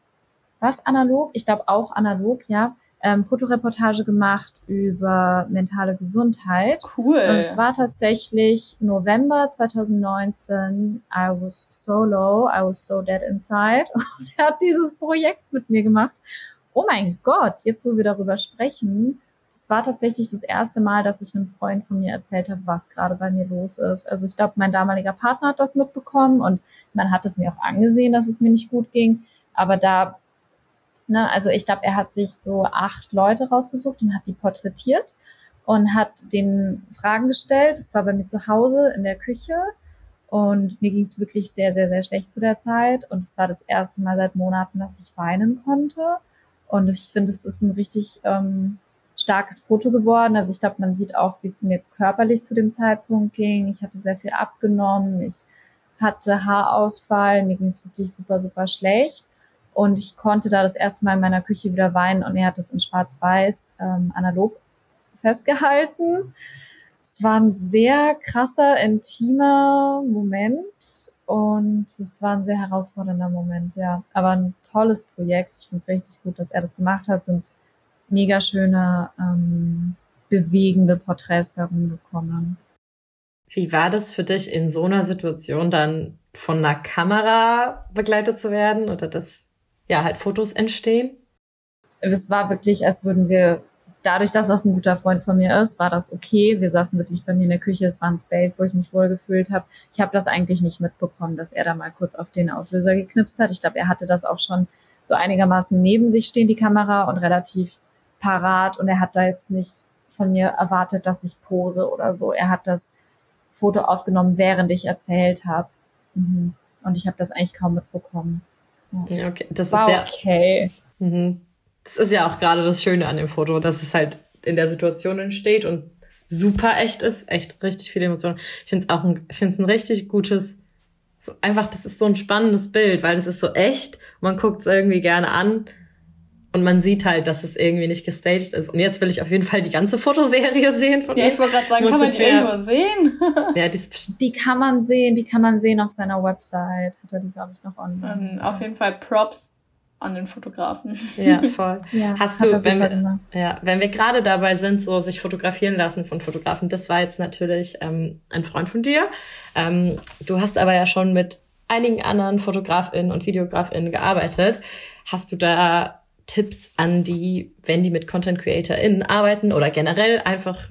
was analog? Ich glaube auch analog, ja. Ähm, Fotoreportage gemacht über mentale Gesundheit. Cool. Und es war tatsächlich November 2019. I was so low, I was so dead inside. Und er hat dieses Projekt mit mir gemacht. Oh mein Gott, jetzt wo wir darüber sprechen, es war tatsächlich das erste Mal, dass ich einem Freund von mir erzählt habe, was gerade bei mir los ist. Also ich glaube, mein damaliger Partner hat das mitbekommen und man hat es mir auch angesehen, dass es mir nicht gut ging. Aber da, ne, also ich glaube, er hat sich so acht Leute rausgesucht und hat die porträtiert und hat den Fragen gestellt. Das war bei mir zu Hause in der Küche. Und mir ging es wirklich sehr, sehr, sehr schlecht zu der Zeit. Und es war das erste Mal seit Monaten, dass ich weinen konnte. Und ich finde, es ist ein richtig ähm, starkes Foto geworden. Also ich glaube, man sieht auch, wie es mir körperlich zu dem Zeitpunkt ging. Ich hatte sehr viel abgenommen. Ich hatte Haarausfall. Mir ging es wirklich super, super schlecht. Und ich konnte da das erste Mal in meiner Küche wieder weinen und er hat es in schwarz-weiß ähm, analog festgehalten. Es war ein sehr krasser, intimer Moment und es war ein sehr herausfordernder Moment, ja. Aber ein tolles Projekt. Ich finde es richtig gut, dass er das gemacht hat. Sind mega schöne, ähm, bewegende Porträts bei rumgekommen. Wie war das für dich in so einer Situation dann von einer Kamera begleitet zu werden oder dass ja halt Fotos entstehen? Es war wirklich, als würden wir, dadurch, dass das ein guter Freund von mir ist, war das okay. Wir saßen wirklich bei mir in der Küche, es war ein Space, wo ich mich wohl gefühlt habe. Ich habe das eigentlich nicht mitbekommen, dass er da mal kurz auf den Auslöser geknipst hat. Ich glaube, er hatte das auch schon so einigermaßen neben sich stehen, die Kamera, und relativ parat und er hat da jetzt nicht von mir erwartet, dass ich pose oder so. Er hat das Foto aufgenommen, während ich erzählt habe. Mhm. Und ich habe das eigentlich kaum mitbekommen. Ja. Okay, das War ist ja okay. Mhm. Das ist ja auch gerade das Schöne an dem Foto, dass es halt in der Situation entsteht und super echt ist, echt richtig viele Emotionen. Ich finde es auch ein, ich finde es ein richtig gutes, so einfach, das ist so ein spannendes Bild, weil das ist so echt. Man guckt es irgendwie gerne an und man sieht halt, dass es irgendwie nicht gestaged ist. Und jetzt will ich auf jeden Fall die ganze Fotoserie sehen von Ja, ich wollte gerade sagen, Muss kann man die irgendwo sehen? ja, die, die kann man sehen, die kann man sehen auf seiner Website. Hat er die, glaube ich, noch online. Um, auf jeden Fall Props an den Fotografen. Ja, voll. ja, Hast du, wenn wir, ja, wenn wir gerade dabei sind, so sich fotografieren lassen von Fotografen, das war jetzt natürlich ähm, ein Freund von dir. Ähm, du hast aber ja schon mit einigen anderen FotografInnen und VideografInnen gearbeitet. Hast du da Tipps an die, wenn die mit Content CreatorInnen arbeiten oder generell einfach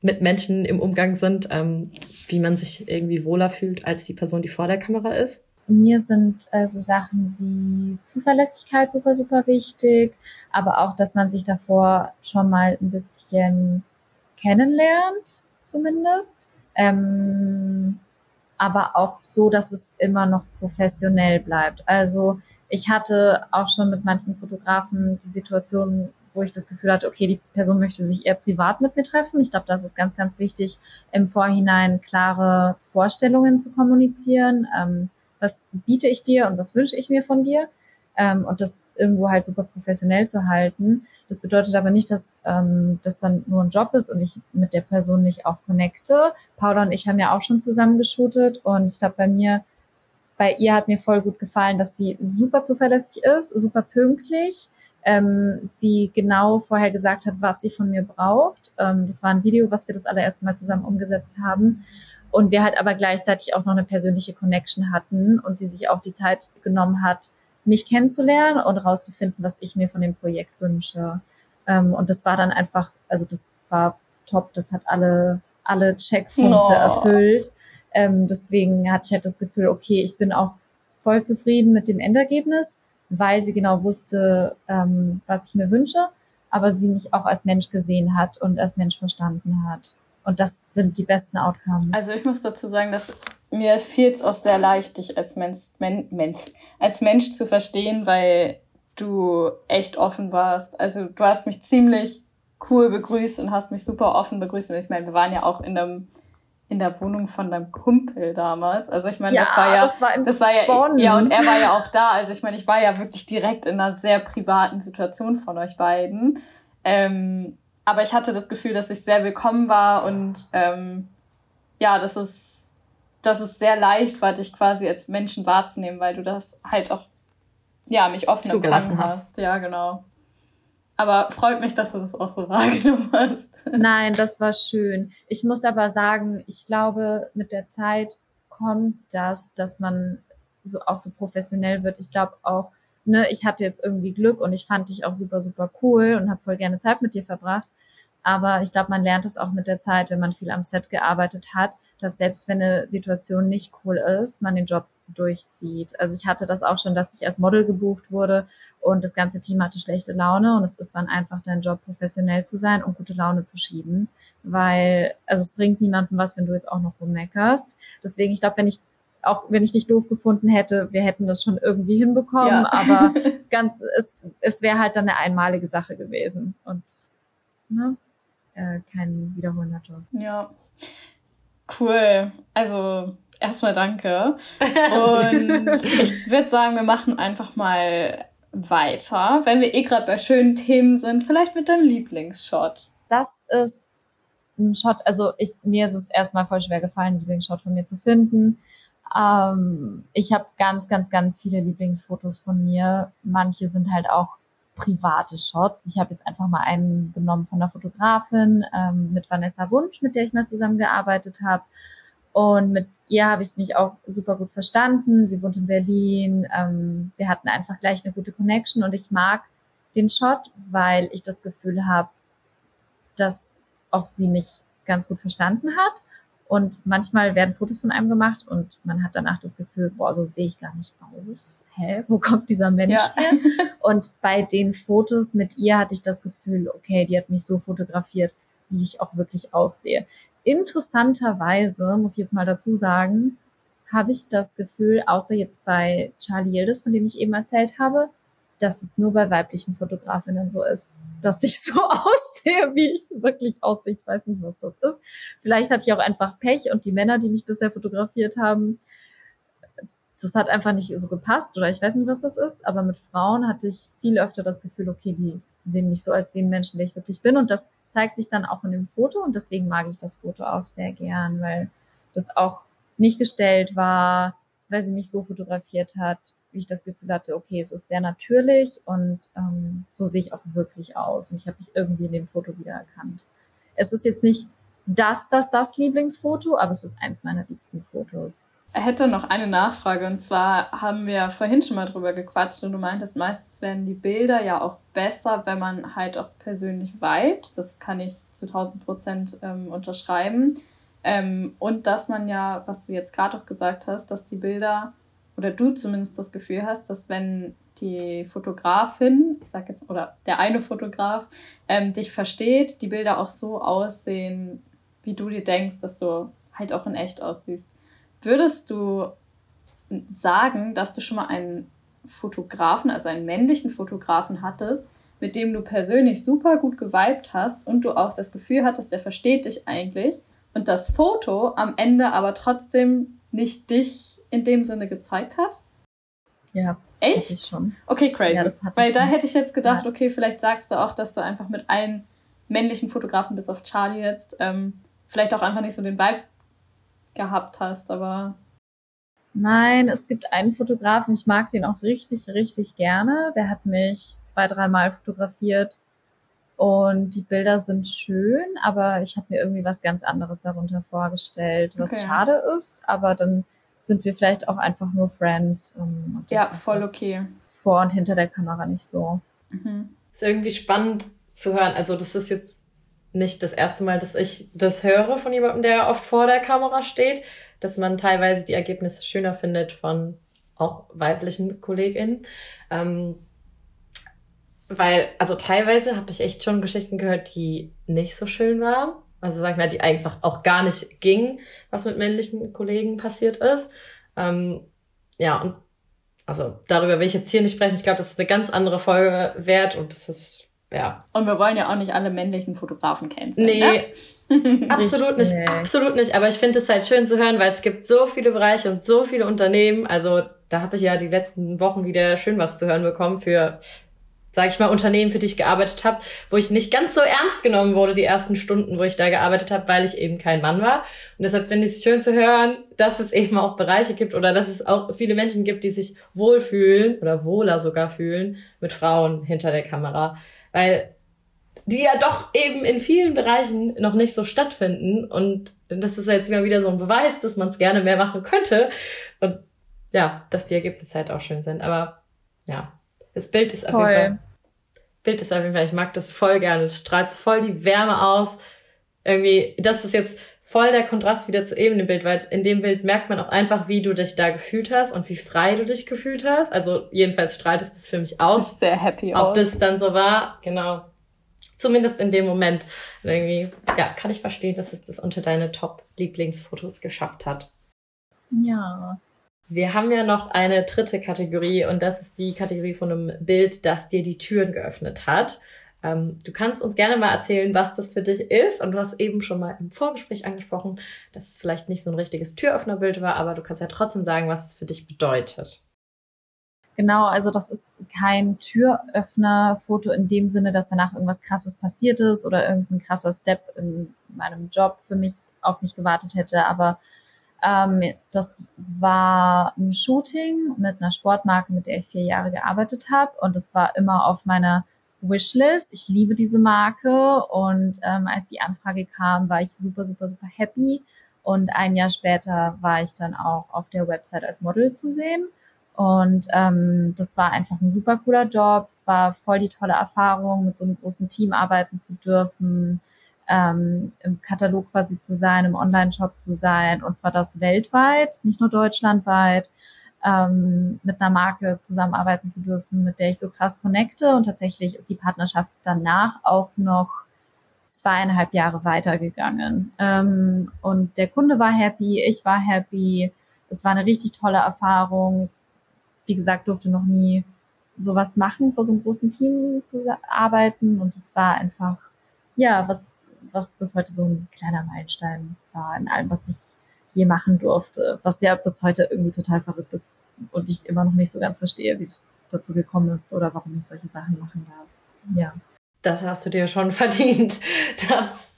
mit Menschen im Umgang sind, ähm, wie man sich irgendwie wohler fühlt als die Person, die vor der Kamera ist? Mir sind äh, so Sachen wie Zuverlässigkeit super, super wichtig, aber auch, dass man sich davor schon mal ein bisschen kennenlernt, zumindest. Ähm, aber auch so, dass es immer noch professionell bleibt. Also ich hatte auch schon mit manchen Fotografen die Situation, wo ich das Gefühl hatte, okay, die Person möchte sich eher privat mit mir treffen. Ich glaube, das ist ganz, ganz wichtig, im Vorhinein klare Vorstellungen zu kommunizieren. Ähm, was biete ich dir und was wünsche ich mir von dir? Ähm, und das irgendwo halt super professionell zu halten. Das bedeutet aber nicht, dass ähm, das dann nur ein Job ist und ich mit der Person nicht auch connecte. Paula und ich haben ja auch schon zusammen geshootet und ich glaube, bei mir, bei ihr hat mir voll gut gefallen, dass sie super zuverlässig ist, super pünktlich. Ähm, sie genau vorher gesagt hat, was sie von mir braucht. Ähm, das war ein Video, was wir das allererste Mal zusammen umgesetzt haben und wir halt aber gleichzeitig auch noch eine persönliche Connection hatten und sie sich auch die Zeit genommen hat, mich kennenzulernen und rauszufinden, was ich mir von dem Projekt wünsche. Ähm, und das war dann einfach, also das war top, das hat alle, alle Checkpunkte no. erfüllt. Ähm, deswegen hatte ich halt das Gefühl, okay, ich bin auch voll zufrieden mit dem Endergebnis, weil sie genau wusste, ähm, was ich mir wünsche, aber sie mich auch als Mensch gesehen hat und als Mensch verstanden hat. Und das sind die besten Outcomes. Also ich muss dazu sagen, dass mir fiel es auch sehr leicht, dich als Mensch, Men, Mensch, als Mensch zu verstehen, weil du echt offen warst. Also du hast mich ziemlich cool begrüßt und hast mich super offen begrüßt. Und ich meine, wir waren ja auch in einem in der Wohnung von deinem Kumpel damals. Also ich meine, ja, das war ja, das war, das war ja, Bonn. ja und er war ja auch da. Also ich meine, ich war ja wirklich direkt in einer sehr privaten Situation von euch beiden. Ähm, aber ich hatte das Gefühl, dass ich sehr willkommen war und ähm, ja, dass es, dass es sehr leicht war, dich quasi als Menschen wahrzunehmen, weil du das halt auch, ja, mich offen empfangen hast. hast. Ja, genau. Aber freut mich, dass du das auch so wahrgenommen hast. Nein, das war schön. Ich muss aber sagen, ich glaube, mit der Zeit kommt das, dass man so auch so professionell wird. Ich glaube auch, ne, ich hatte jetzt irgendwie Glück und ich fand dich auch super, super cool und habe voll gerne Zeit mit dir verbracht. Aber ich glaube, man lernt es auch mit der Zeit, wenn man viel am Set gearbeitet hat, dass selbst wenn eine Situation nicht cool ist, man den Job durchzieht. Also ich hatte das auch schon, dass ich als Model gebucht wurde und das ganze Team hatte schlechte Laune und es ist dann einfach dein Job, professionell zu sein und gute Laune zu schieben, weil also es bringt niemandem was, wenn du jetzt auch noch rummeckerst. Deswegen, ich glaube, wenn ich auch wenn ich dich doof gefunden hätte, wir hätten das schon irgendwie hinbekommen, ja. aber ganz, es, es wäre halt dann eine einmalige Sache gewesen und ne? äh, kein Wiederholender Ja, cool. Also erstmal danke. Und ich würde sagen, wir machen einfach mal weiter, wenn wir eh gerade bei schönen Themen sind, vielleicht mit deinem Lieblingsshot. Das ist ein Shot, also ich, mir ist es erstmal voll schwer gefallen, einen Lieblingsshot von mir zu finden. Ähm, ich habe ganz, ganz, ganz viele Lieblingsfotos von mir. Manche sind halt auch private Shots. Ich habe jetzt einfach mal einen genommen von der Fotografin ähm, mit Vanessa Wunsch, mit der ich mal zusammengearbeitet habe. Und mit ihr habe ich mich auch super gut verstanden. Sie wohnt in Berlin. Ähm, wir hatten einfach gleich eine gute Connection und ich mag den Shot, weil ich das Gefühl habe, dass auch sie mich ganz gut verstanden hat und manchmal werden Fotos von einem gemacht und man hat danach das Gefühl, boah, so sehe ich gar nicht aus. Hä, wo kommt dieser Mensch ja. her? Und bei den Fotos mit ihr hatte ich das Gefühl, okay, die hat mich so fotografiert, wie ich auch wirklich aussehe. Interessanterweise, muss ich jetzt mal dazu sagen, habe ich das Gefühl, außer jetzt bei Charlie Yildiz, von dem ich eben erzählt habe, dass es nur bei weiblichen Fotografinnen so ist, dass ich so aussehe, wie ich wirklich aussehe. Ich weiß nicht, was das ist. Vielleicht hatte ich auch einfach Pech und die Männer, die mich bisher fotografiert haben, das hat einfach nicht so gepasst oder ich weiß nicht, was das ist. Aber mit Frauen hatte ich viel öfter das Gefühl, okay, die sehen mich so als den Menschen, der ich wirklich bin. Und das zeigt sich dann auch in dem Foto. Und deswegen mag ich das Foto auch sehr gern, weil das auch nicht gestellt war, weil sie mich so fotografiert hat, wirklich das Gefühl hatte, okay, es ist sehr natürlich und ähm, so sehe ich auch wirklich aus. Und ich habe mich irgendwie in dem Foto wiedererkannt. Es ist jetzt nicht das, das, das Lieblingsfoto, aber es ist eins meiner liebsten Fotos. Hätte noch eine Nachfrage und zwar haben wir vorhin schon mal drüber gequatscht und du meintest, meistens werden die Bilder ja auch besser, wenn man halt auch persönlich vibet. Das kann ich zu 1000 Prozent ähm, unterschreiben. Ähm, und dass man ja, was du jetzt gerade auch gesagt hast, dass die Bilder oder du zumindest das Gefühl hast, dass wenn die Fotografin, ich sag jetzt, oder der eine Fotograf, ähm, dich versteht, die Bilder auch so aussehen, wie du dir denkst, dass du halt auch in echt aussiehst. Würdest du sagen, dass du schon mal einen Fotografen, also einen männlichen Fotografen hattest, mit dem du persönlich super gut geweibt hast und du auch das Gefühl hattest, der versteht dich eigentlich und das Foto am Ende aber trotzdem nicht dich in dem Sinne gezeigt hat? Ja, das echt? Ich schon. Okay, crazy. Ja, Weil da hätte ich jetzt gedacht, ja. okay, vielleicht sagst du auch, dass du einfach mit allen männlichen Fotografen bis auf Charlie jetzt ähm, vielleicht auch einfach nicht so den Vibe gehabt hast, aber. Nein, es gibt einen Fotografen, ich mag den auch richtig, richtig gerne. Der hat mich zwei, dreimal fotografiert und die Bilder sind schön, aber ich habe mir irgendwie was ganz anderes darunter vorgestellt, was okay. schade ist, aber dann sind wir vielleicht auch einfach nur Friends. Ähm, ja, voll okay. Vor und hinter der Kamera nicht so. Mhm. Ist irgendwie spannend zu hören. Also das ist jetzt nicht das erste Mal, dass ich das höre von jemandem, der oft vor der Kamera steht, dass man teilweise die Ergebnisse schöner findet von auch weiblichen KollegInnen. Ähm, weil, also teilweise habe ich echt schon Geschichten gehört, die nicht so schön waren. Also sag ich mal, die einfach auch gar nicht ging, was mit männlichen Kollegen passiert ist. Ähm, ja, und also darüber will ich jetzt hier nicht sprechen. Ich glaube, das ist eine ganz andere Folge wert und das ist ja. Und wir wollen ja auch nicht alle männlichen Fotografen kennen. Nee, ne? absolut nicht, absolut nicht. Aber ich finde es halt schön zu hören, weil es gibt so viele Bereiche und so viele Unternehmen. Also da habe ich ja die letzten Wochen wieder schön was zu hören bekommen für, sage ich mal, Unternehmen, für die ich gearbeitet habe, wo ich nicht ganz so ernst genommen wurde die ersten Stunden, wo ich da gearbeitet habe, weil ich eben kein Mann war. Und deshalb finde ich es schön zu hören, dass es eben auch Bereiche gibt oder dass es auch viele Menschen gibt, die sich wohlfühlen oder wohler sogar fühlen mit Frauen hinter der Kamera weil die ja doch eben in vielen Bereichen noch nicht so stattfinden. Und das ist jetzt immer wieder so ein Beweis, dass man es gerne mehr machen könnte. Und ja, dass die Ergebnisse halt auch schön sind. Aber ja, das Bild ist auf jeden Fall. Bild ist auf jeden Fall, ich mag das voll gerne. Es strahlt voll die Wärme aus. Irgendwie, das ist jetzt voll der Kontrast wieder zu eben dem Bild, weil in dem Bild merkt man auch einfach, wie du dich da gefühlt hast und wie frei du dich gefühlt hast. Also jedenfalls strahlt es das für mich aus. Das ist sehr happy Ob aus. das dann so war, genau. Zumindest in dem Moment. Und irgendwie, ja, kann ich verstehen, dass es das unter deine Top-Lieblingsfotos geschafft hat. Ja. Wir haben ja noch eine dritte Kategorie und das ist die Kategorie von einem Bild, das dir die Türen geöffnet hat. Ähm, du kannst uns gerne mal erzählen, was das für dich ist. Und du hast eben schon mal im Vorgespräch angesprochen, dass es vielleicht nicht so ein richtiges Türöffnerbild war, aber du kannst ja trotzdem sagen, was es für dich bedeutet. Genau, also das ist kein Türöffnerfoto in dem Sinne, dass danach irgendwas Krasses passiert ist oder irgendein krasser Step in meinem Job für mich auf mich gewartet hätte. Aber ähm, das war ein Shooting mit einer Sportmarke, mit der ich vier Jahre gearbeitet habe. Und es war immer auf meiner Wishlist. Ich liebe diese Marke und ähm, als die Anfrage kam, war ich super, super, super happy. Und ein Jahr später war ich dann auch auf der Website als Model zu sehen. Und ähm, das war einfach ein super cooler Job. Es war voll die tolle Erfahrung, mit so einem großen Team arbeiten zu dürfen, ähm, im Katalog quasi zu sein, im Online-Shop zu sein. Und zwar das weltweit, nicht nur deutschlandweit ähm, mit einer Marke zusammenarbeiten zu dürfen, mit der ich so krass connecte. Und tatsächlich ist die Partnerschaft danach auch noch zweieinhalb Jahre weitergegangen. Ähm, und der Kunde war happy, ich war happy. Es war eine richtig tolle Erfahrung. Ich, wie gesagt, durfte noch nie sowas machen, vor so einem großen Team zu arbeiten. Und es war einfach, ja, was, was bis heute so ein kleiner Meilenstein war in allem, was ich je machen durfte, was ja bis heute irgendwie total verrückt ist und ich immer noch nicht so ganz verstehe, wie es dazu gekommen ist oder warum ich solche Sachen machen darf. Ja. Das hast du dir schon verdient. Das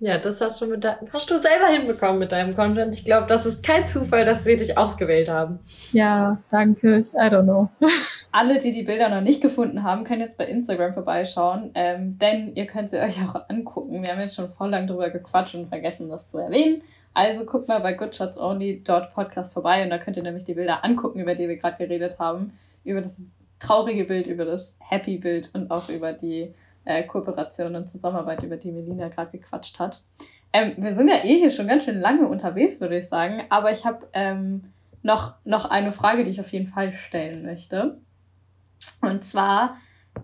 Ja, das hast du, mit de hast du selber hinbekommen mit deinem Content. Ich glaube, das ist kein Zufall, dass sie dich ausgewählt haben. Ja, danke. I don't know. Alle, die die Bilder noch nicht gefunden haben, können jetzt bei Instagram vorbeischauen, ähm, denn ihr könnt sie euch auch angucken. Wir haben jetzt schon voll lang drüber gequatscht und vergessen, das zu erwähnen. Also guckt mal bei goodshotsonly.podcast vorbei und da könnt ihr nämlich die Bilder angucken, über die wir gerade geredet haben. Über das traurige Bild, über das Happy Bild und auch über die äh, Kooperation und Zusammenarbeit, über die Melina gerade gequatscht hat. Ähm, wir sind ja eh hier schon ganz schön lange unterwegs, würde ich sagen, aber ich habe ähm, noch, noch eine Frage, die ich auf jeden Fall stellen möchte. Und zwar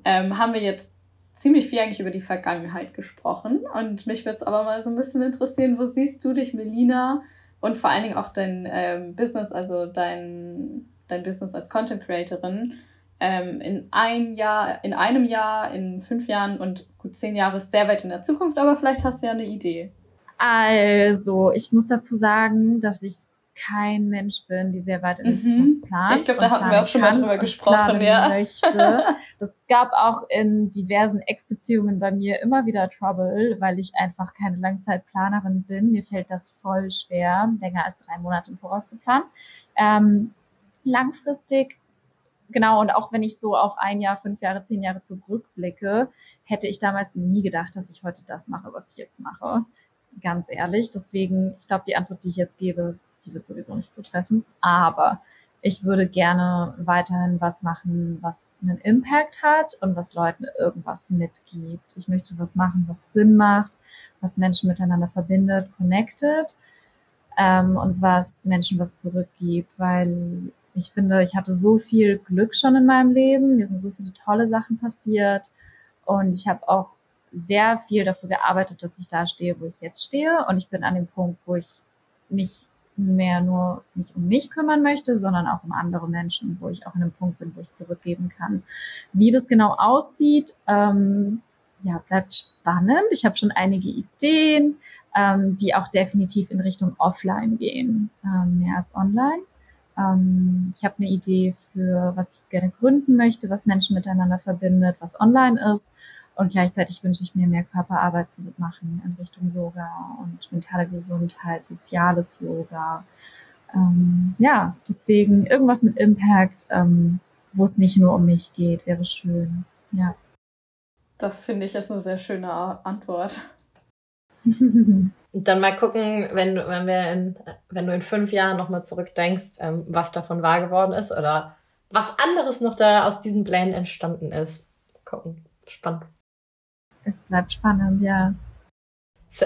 ähm, haben wir jetzt ziemlich viel eigentlich über die Vergangenheit gesprochen und mich würde es aber mal so ein bisschen interessieren, wo siehst du dich, Melina, und vor allen Dingen auch dein ähm, Business, also dein, dein Business als Content Creatorin, ähm, in ein Jahr, in einem Jahr, in fünf Jahren und gut zehn Jahre ist sehr weit in der Zukunft, aber vielleicht hast du ja eine Idee. Also, ich muss dazu sagen, dass ich kein Mensch bin, die sehr weit in die Zukunft mhm. plant. Ich glaube, da hatten wir auch schon mal drüber gesprochen, ja. Möchte. Das gab auch in diversen Ex-Beziehungen bei mir immer wieder Trouble, weil ich einfach keine Langzeitplanerin bin. Mir fällt das voll schwer, länger als drei Monate im Voraus zu planen. Ähm, langfristig genau, und auch wenn ich so auf ein Jahr, fünf Jahre, zehn Jahre zurückblicke, hätte ich damals nie gedacht, dass ich heute das mache, was ich jetzt mache. Ganz ehrlich. Deswegen, ich glaube, die Antwort, die ich jetzt gebe, die wird sowieso nicht zutreffen. Aber ich würde gerne weiterhin was machen, was einen Impact hat und was Leuten irgendwas mitgibt. Ich möchte was machen, was Sinn macht, was Menschen miteinander verbindet, connected ähm, und was Menschen was zurückgibt, weil ich finde, ich hatte so viel Glück schon in meinem Leben. Mir sind so viele tolle Sachen passiert. Und ich habe auch sehr viel dafür gearbeitet, dass ich da stehe, wo ich jetzt stehe. Und ich bin an dem Punkt, wo ich nicht mehr nur mich um mich kümmern möchte, sondern auch um andere Menschen, wo ich auch an einem Punkt bin, wo ich zurückgeben kann. Wie das genau aussieht, ähm, ja, bleibt spannend. Ich habe schon einige Ideen, ähm, die auch definitiv in Richtung Offline gehen, ähm, mehr als online. Ähm, ich habe eine Idee für, was ich gerne gründen möchte, was Menschen miteinander verbindet, was online ist. Und gleichzeitig wünsche ich mir mehr Körperarbeit zu machen in Richtung Yoga und mentale Gesundheit, soziales Yoga. Ähm, ja, deswegen irgendwas mit Impact, ähm, wo es nicht nur um mich geht, wäre schön. Ja. Das finde ich ist eine sehr schöne Antwort. dann mal gucken, wenn du, wenn wir in, wenn du in fünf Jahren nochmal zurückdenkst, ähm, was davon wahr geworden ist oder was anderes noch da aus diesen Plänen entstanden ist. Gucken. Spannend. Es bleibt spannend, ja.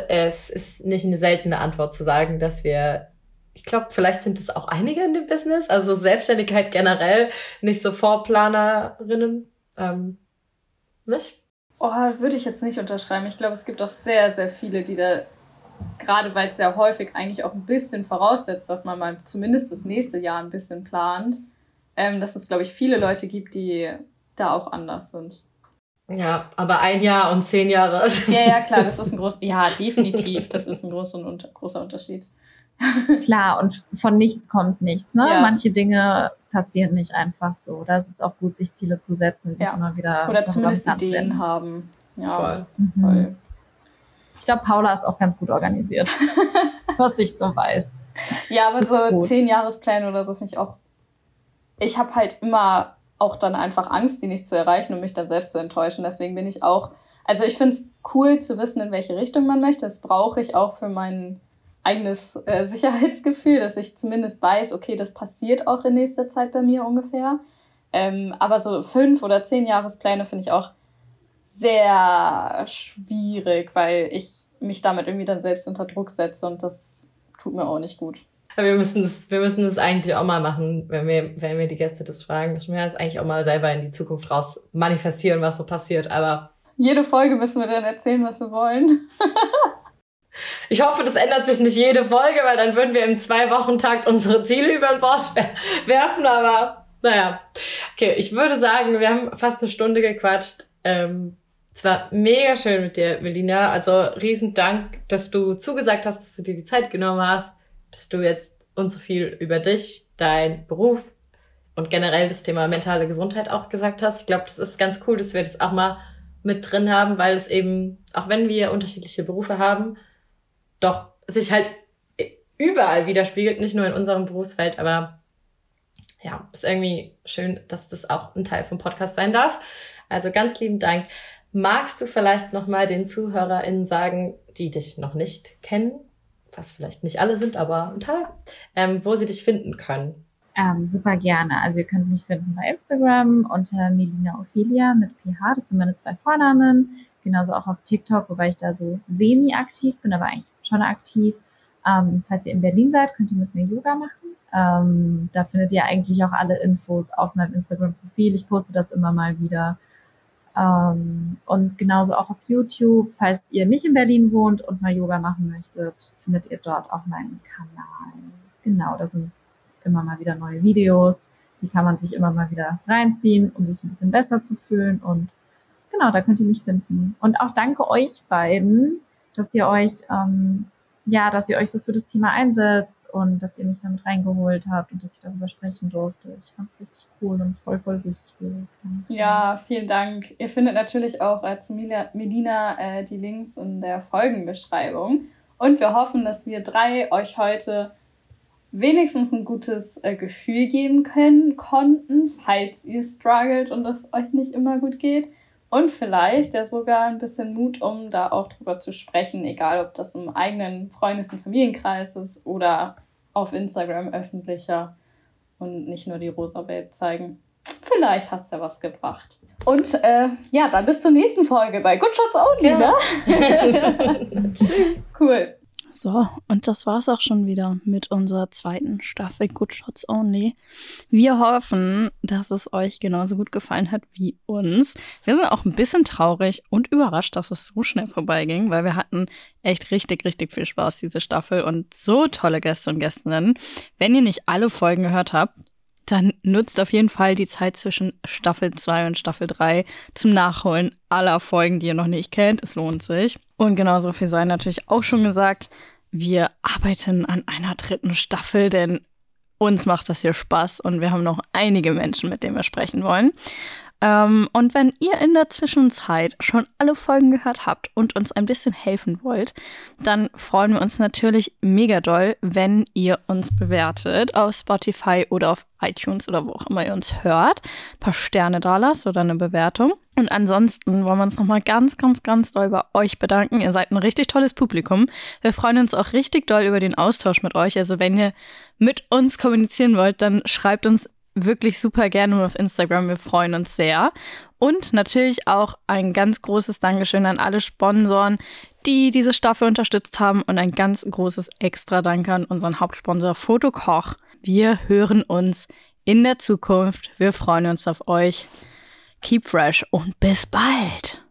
Es, ist nicht eine seltene Antwort zu sagen, dass wir, ich glaube, vielleicht sind es auch einige in dem Business, also Selbstständigkeit generell, nicht so Vorplanerinnen, ähm, nicht? Oh, würde ich jetzt nicht unterschreiben. Ich glaube, es gibt auch sehr, sehr viele, die da, gerade weil es sehr häufig eigentlich auch ein bisschen voraussetzt, dass man mal zumindest das nächste Jahr ein bisschen plant, ähm, dass es, glaube ich, viele Leute gibt, die da auch anders sind. Ja, aber ein Jahr und zehn Jahre. Ja, ja, klar, das ist ein großer, ja, definitiv, das ist ein großer, großer Unterschied. Klar, und von nichts kommt nichts. Ne? Ja. Manche Dinge passieren nicht einfach so. Da ist es auch gut, sich Ziele zu setzen, sich ja. immer wieder. Oder zumindest Ideen haben. Ja, voll. Mhm. voll. Ich glaube, Paula ist auch ganz gut organisiert, was ich so weiß. Ja, aber so zehn Jahrespläne oder so finde ich auch. Ich habe halt immer auch dann einfach Angst, die nicht zu erreichen und mich dann selbst zu enttäuschen. Deswegen bin ich auch. Also ich finde es cool zu wissen, in welche Richtung man möchte. Das brauche ich auch für meinen eigenes äh, Sicherheitsgefühl, dass ich zumindest weiß, okay, das passiert auch in nächster Zeit bei mir ungefähr. Ähm, aber so fünf oder zehn Jahrespläne finde ich auch sehr schwierig, weil ich mich damit irgendwie dann selbst unter Druck setze und das tut mir auch nicht gut. Wir müssen es, wir müssen es eigentlich auch mal machen, wenn wir, wenn wir die Gäste das fragen, müssen wir das eigentlich auch mal selber in die Zukunft raus manifestieren, was so passiert, aber. Jede Folge müssen wir dann erzählen, was wir wollen. Ich hoffe, das ändert sich nicht jede Folge, weil dann würden wir im Zwei-Wochen-Takt unsere Ziele über Bord werfen, aber naja. Okay, ich würde sagen, wir haben fast eine Stunde gequatscht. Ähm, es war mega schön mit dir, Melina. Also riesen Dank, dass du zugesagt hast, dass du dir die Zeit genommen hast, dass du jetzt uns so viel über dich, dein Beruf und generell das Thema mentale Gesundheit auch gesagt hast. Ich glaube, das ist ganz cool, dass wir das auch mal mit drin haben, weil es eben, auch wenn wir unterschiedliche Berufe haben, doch sich halt überall widerspiegelt, nicht nur in unserem Berufsfeld, aber ja, ist irgendwie schön, dass das auch ein Teil vom Podcast sein darf. Also ganz lieben Dank. Magst du vielleicht nochmal den ZuhörerInnen sagen, die dich noch nicht kennen, was vielleicht nicht alle sind, aber ein Teil, ähm, wo sie dich finden können? Ähm, super gerne. Also ihr könnt mich finden bei Instagram unter Melina Ophelia mit PH. Das sind meine zwei Vornamen. Genauso auch auf TikTok, wobei ich da so semi-aktiv bin, aber eigentlich schon aktiv. Ähm, falls ihr in Berlin seid, könnt ihr mit mir Yoga machen. Ähm, da findet ihr eigentlich auch alle Infos auf meinem Instagram-Profil. Ich poste das immer mal wieder. Ähm, und genauso auch auf YouTube. Falls ihr nicht in Berlin wohnt und mal Yoga machen möchtet, findet ihr dort auch meinen Kanal. Genau, da sind immer mal wieder neue Videos. Die kann man sich immer mal wieder reinziehen, um sich ein bisschen besser zu fühlen. Und genau, da könnt ihr mich finden. Und auch danke euch beiden, dass ihr euch ähm, ja, dass ihr euch so für das Thema einsetzt und dass ihr mich damit reingeholt habt und dass ich darüber sprechen durfte. Ich fand es richtig cool und voll, voll wichtig. Ja, vielen Dank. Ihr findet natürlich auch als Medina äh, die Links in der Folgenbeschreibung. Und wir hoffen, dass wir drei euch heute wenigstens ein gutes äh, Gefühl geben können, konnten, falls ihr struggelt und es euch nicht immer gut geht. Und vielleicht ja sogar ein bisschen Mut, um da auch drüber zu sprechen, egal ob das im eigenen Freundes- und Familienkreis ist oder auf Instagram öffentlicher und nicht nur die rosa Welt zeigen. Vielleicht hat es ja was gebracht. Und äh, ja, dann bis zur nächsten Folge bei Good Shots Only, ja. ne? cool. So, und das war's auch schon wieder mit unserer zweiten Staffel Good Shots Only. Wir hoffen, dass es euch genauso gut gefallen hat wie uns. Wir sind auch ein bisschen traurig und überrascht, dass es so schnell vorbeiging, weil wir hatten echt richtig, richtig viel Spaß, diese Staffel und so tolle Gäste und Gästinnen. Wenn ihr nicht alle Folgen gehört habt, dann nutzt auf jeden Fall die Zeit zwischen Staffel 2 und Staffel 3 zum Nachholen aller Folgen, die ihr noch nicht kennt. Es lohnt sich. Und genauso viel sei natürlich auch schon gesagt, wir arbeiten an einer dritten Staffel, denn uns macht das hier Spaß und wir haben noch einige Menschen, mit denen wir sprechen wollen. Ähm, und wenn ihr in der Zwischenzeit schon alle Folgen gehört habt und uns ein bisschen helfen wollt, dann freuen wir uns natürlich mega doll, wenn ihr uns bewertet auf Spotify oder auf iTunes oder wo auch immer ihr uns hört. Ein paar Sterne da lasst oder eine Bewertung. Und ansonsten wollen wir uns nochmal ganz, ganz, ganz doll bei euch bedanken. Ihr seid ein richtig tolles Publikum. Wir freuen uns auch richtig doll über den Austausch mit euch. Also wenn ihr mit uns kommunizieren wollt, dann schreibt uns wirklich super gerne auf Instagram. Wir freuen uns sehr. Und natürlich auch ein ganz großes Dankeschön an alle Sponsoren, die diese Staffel unterstützt haben. Und ein ganz großes extra Danke an unseren Hauptsponsor Fotokoch. Wir hören uns in der Zukunft. Wir freuen uns auf euch. Keep fresh und bis bald.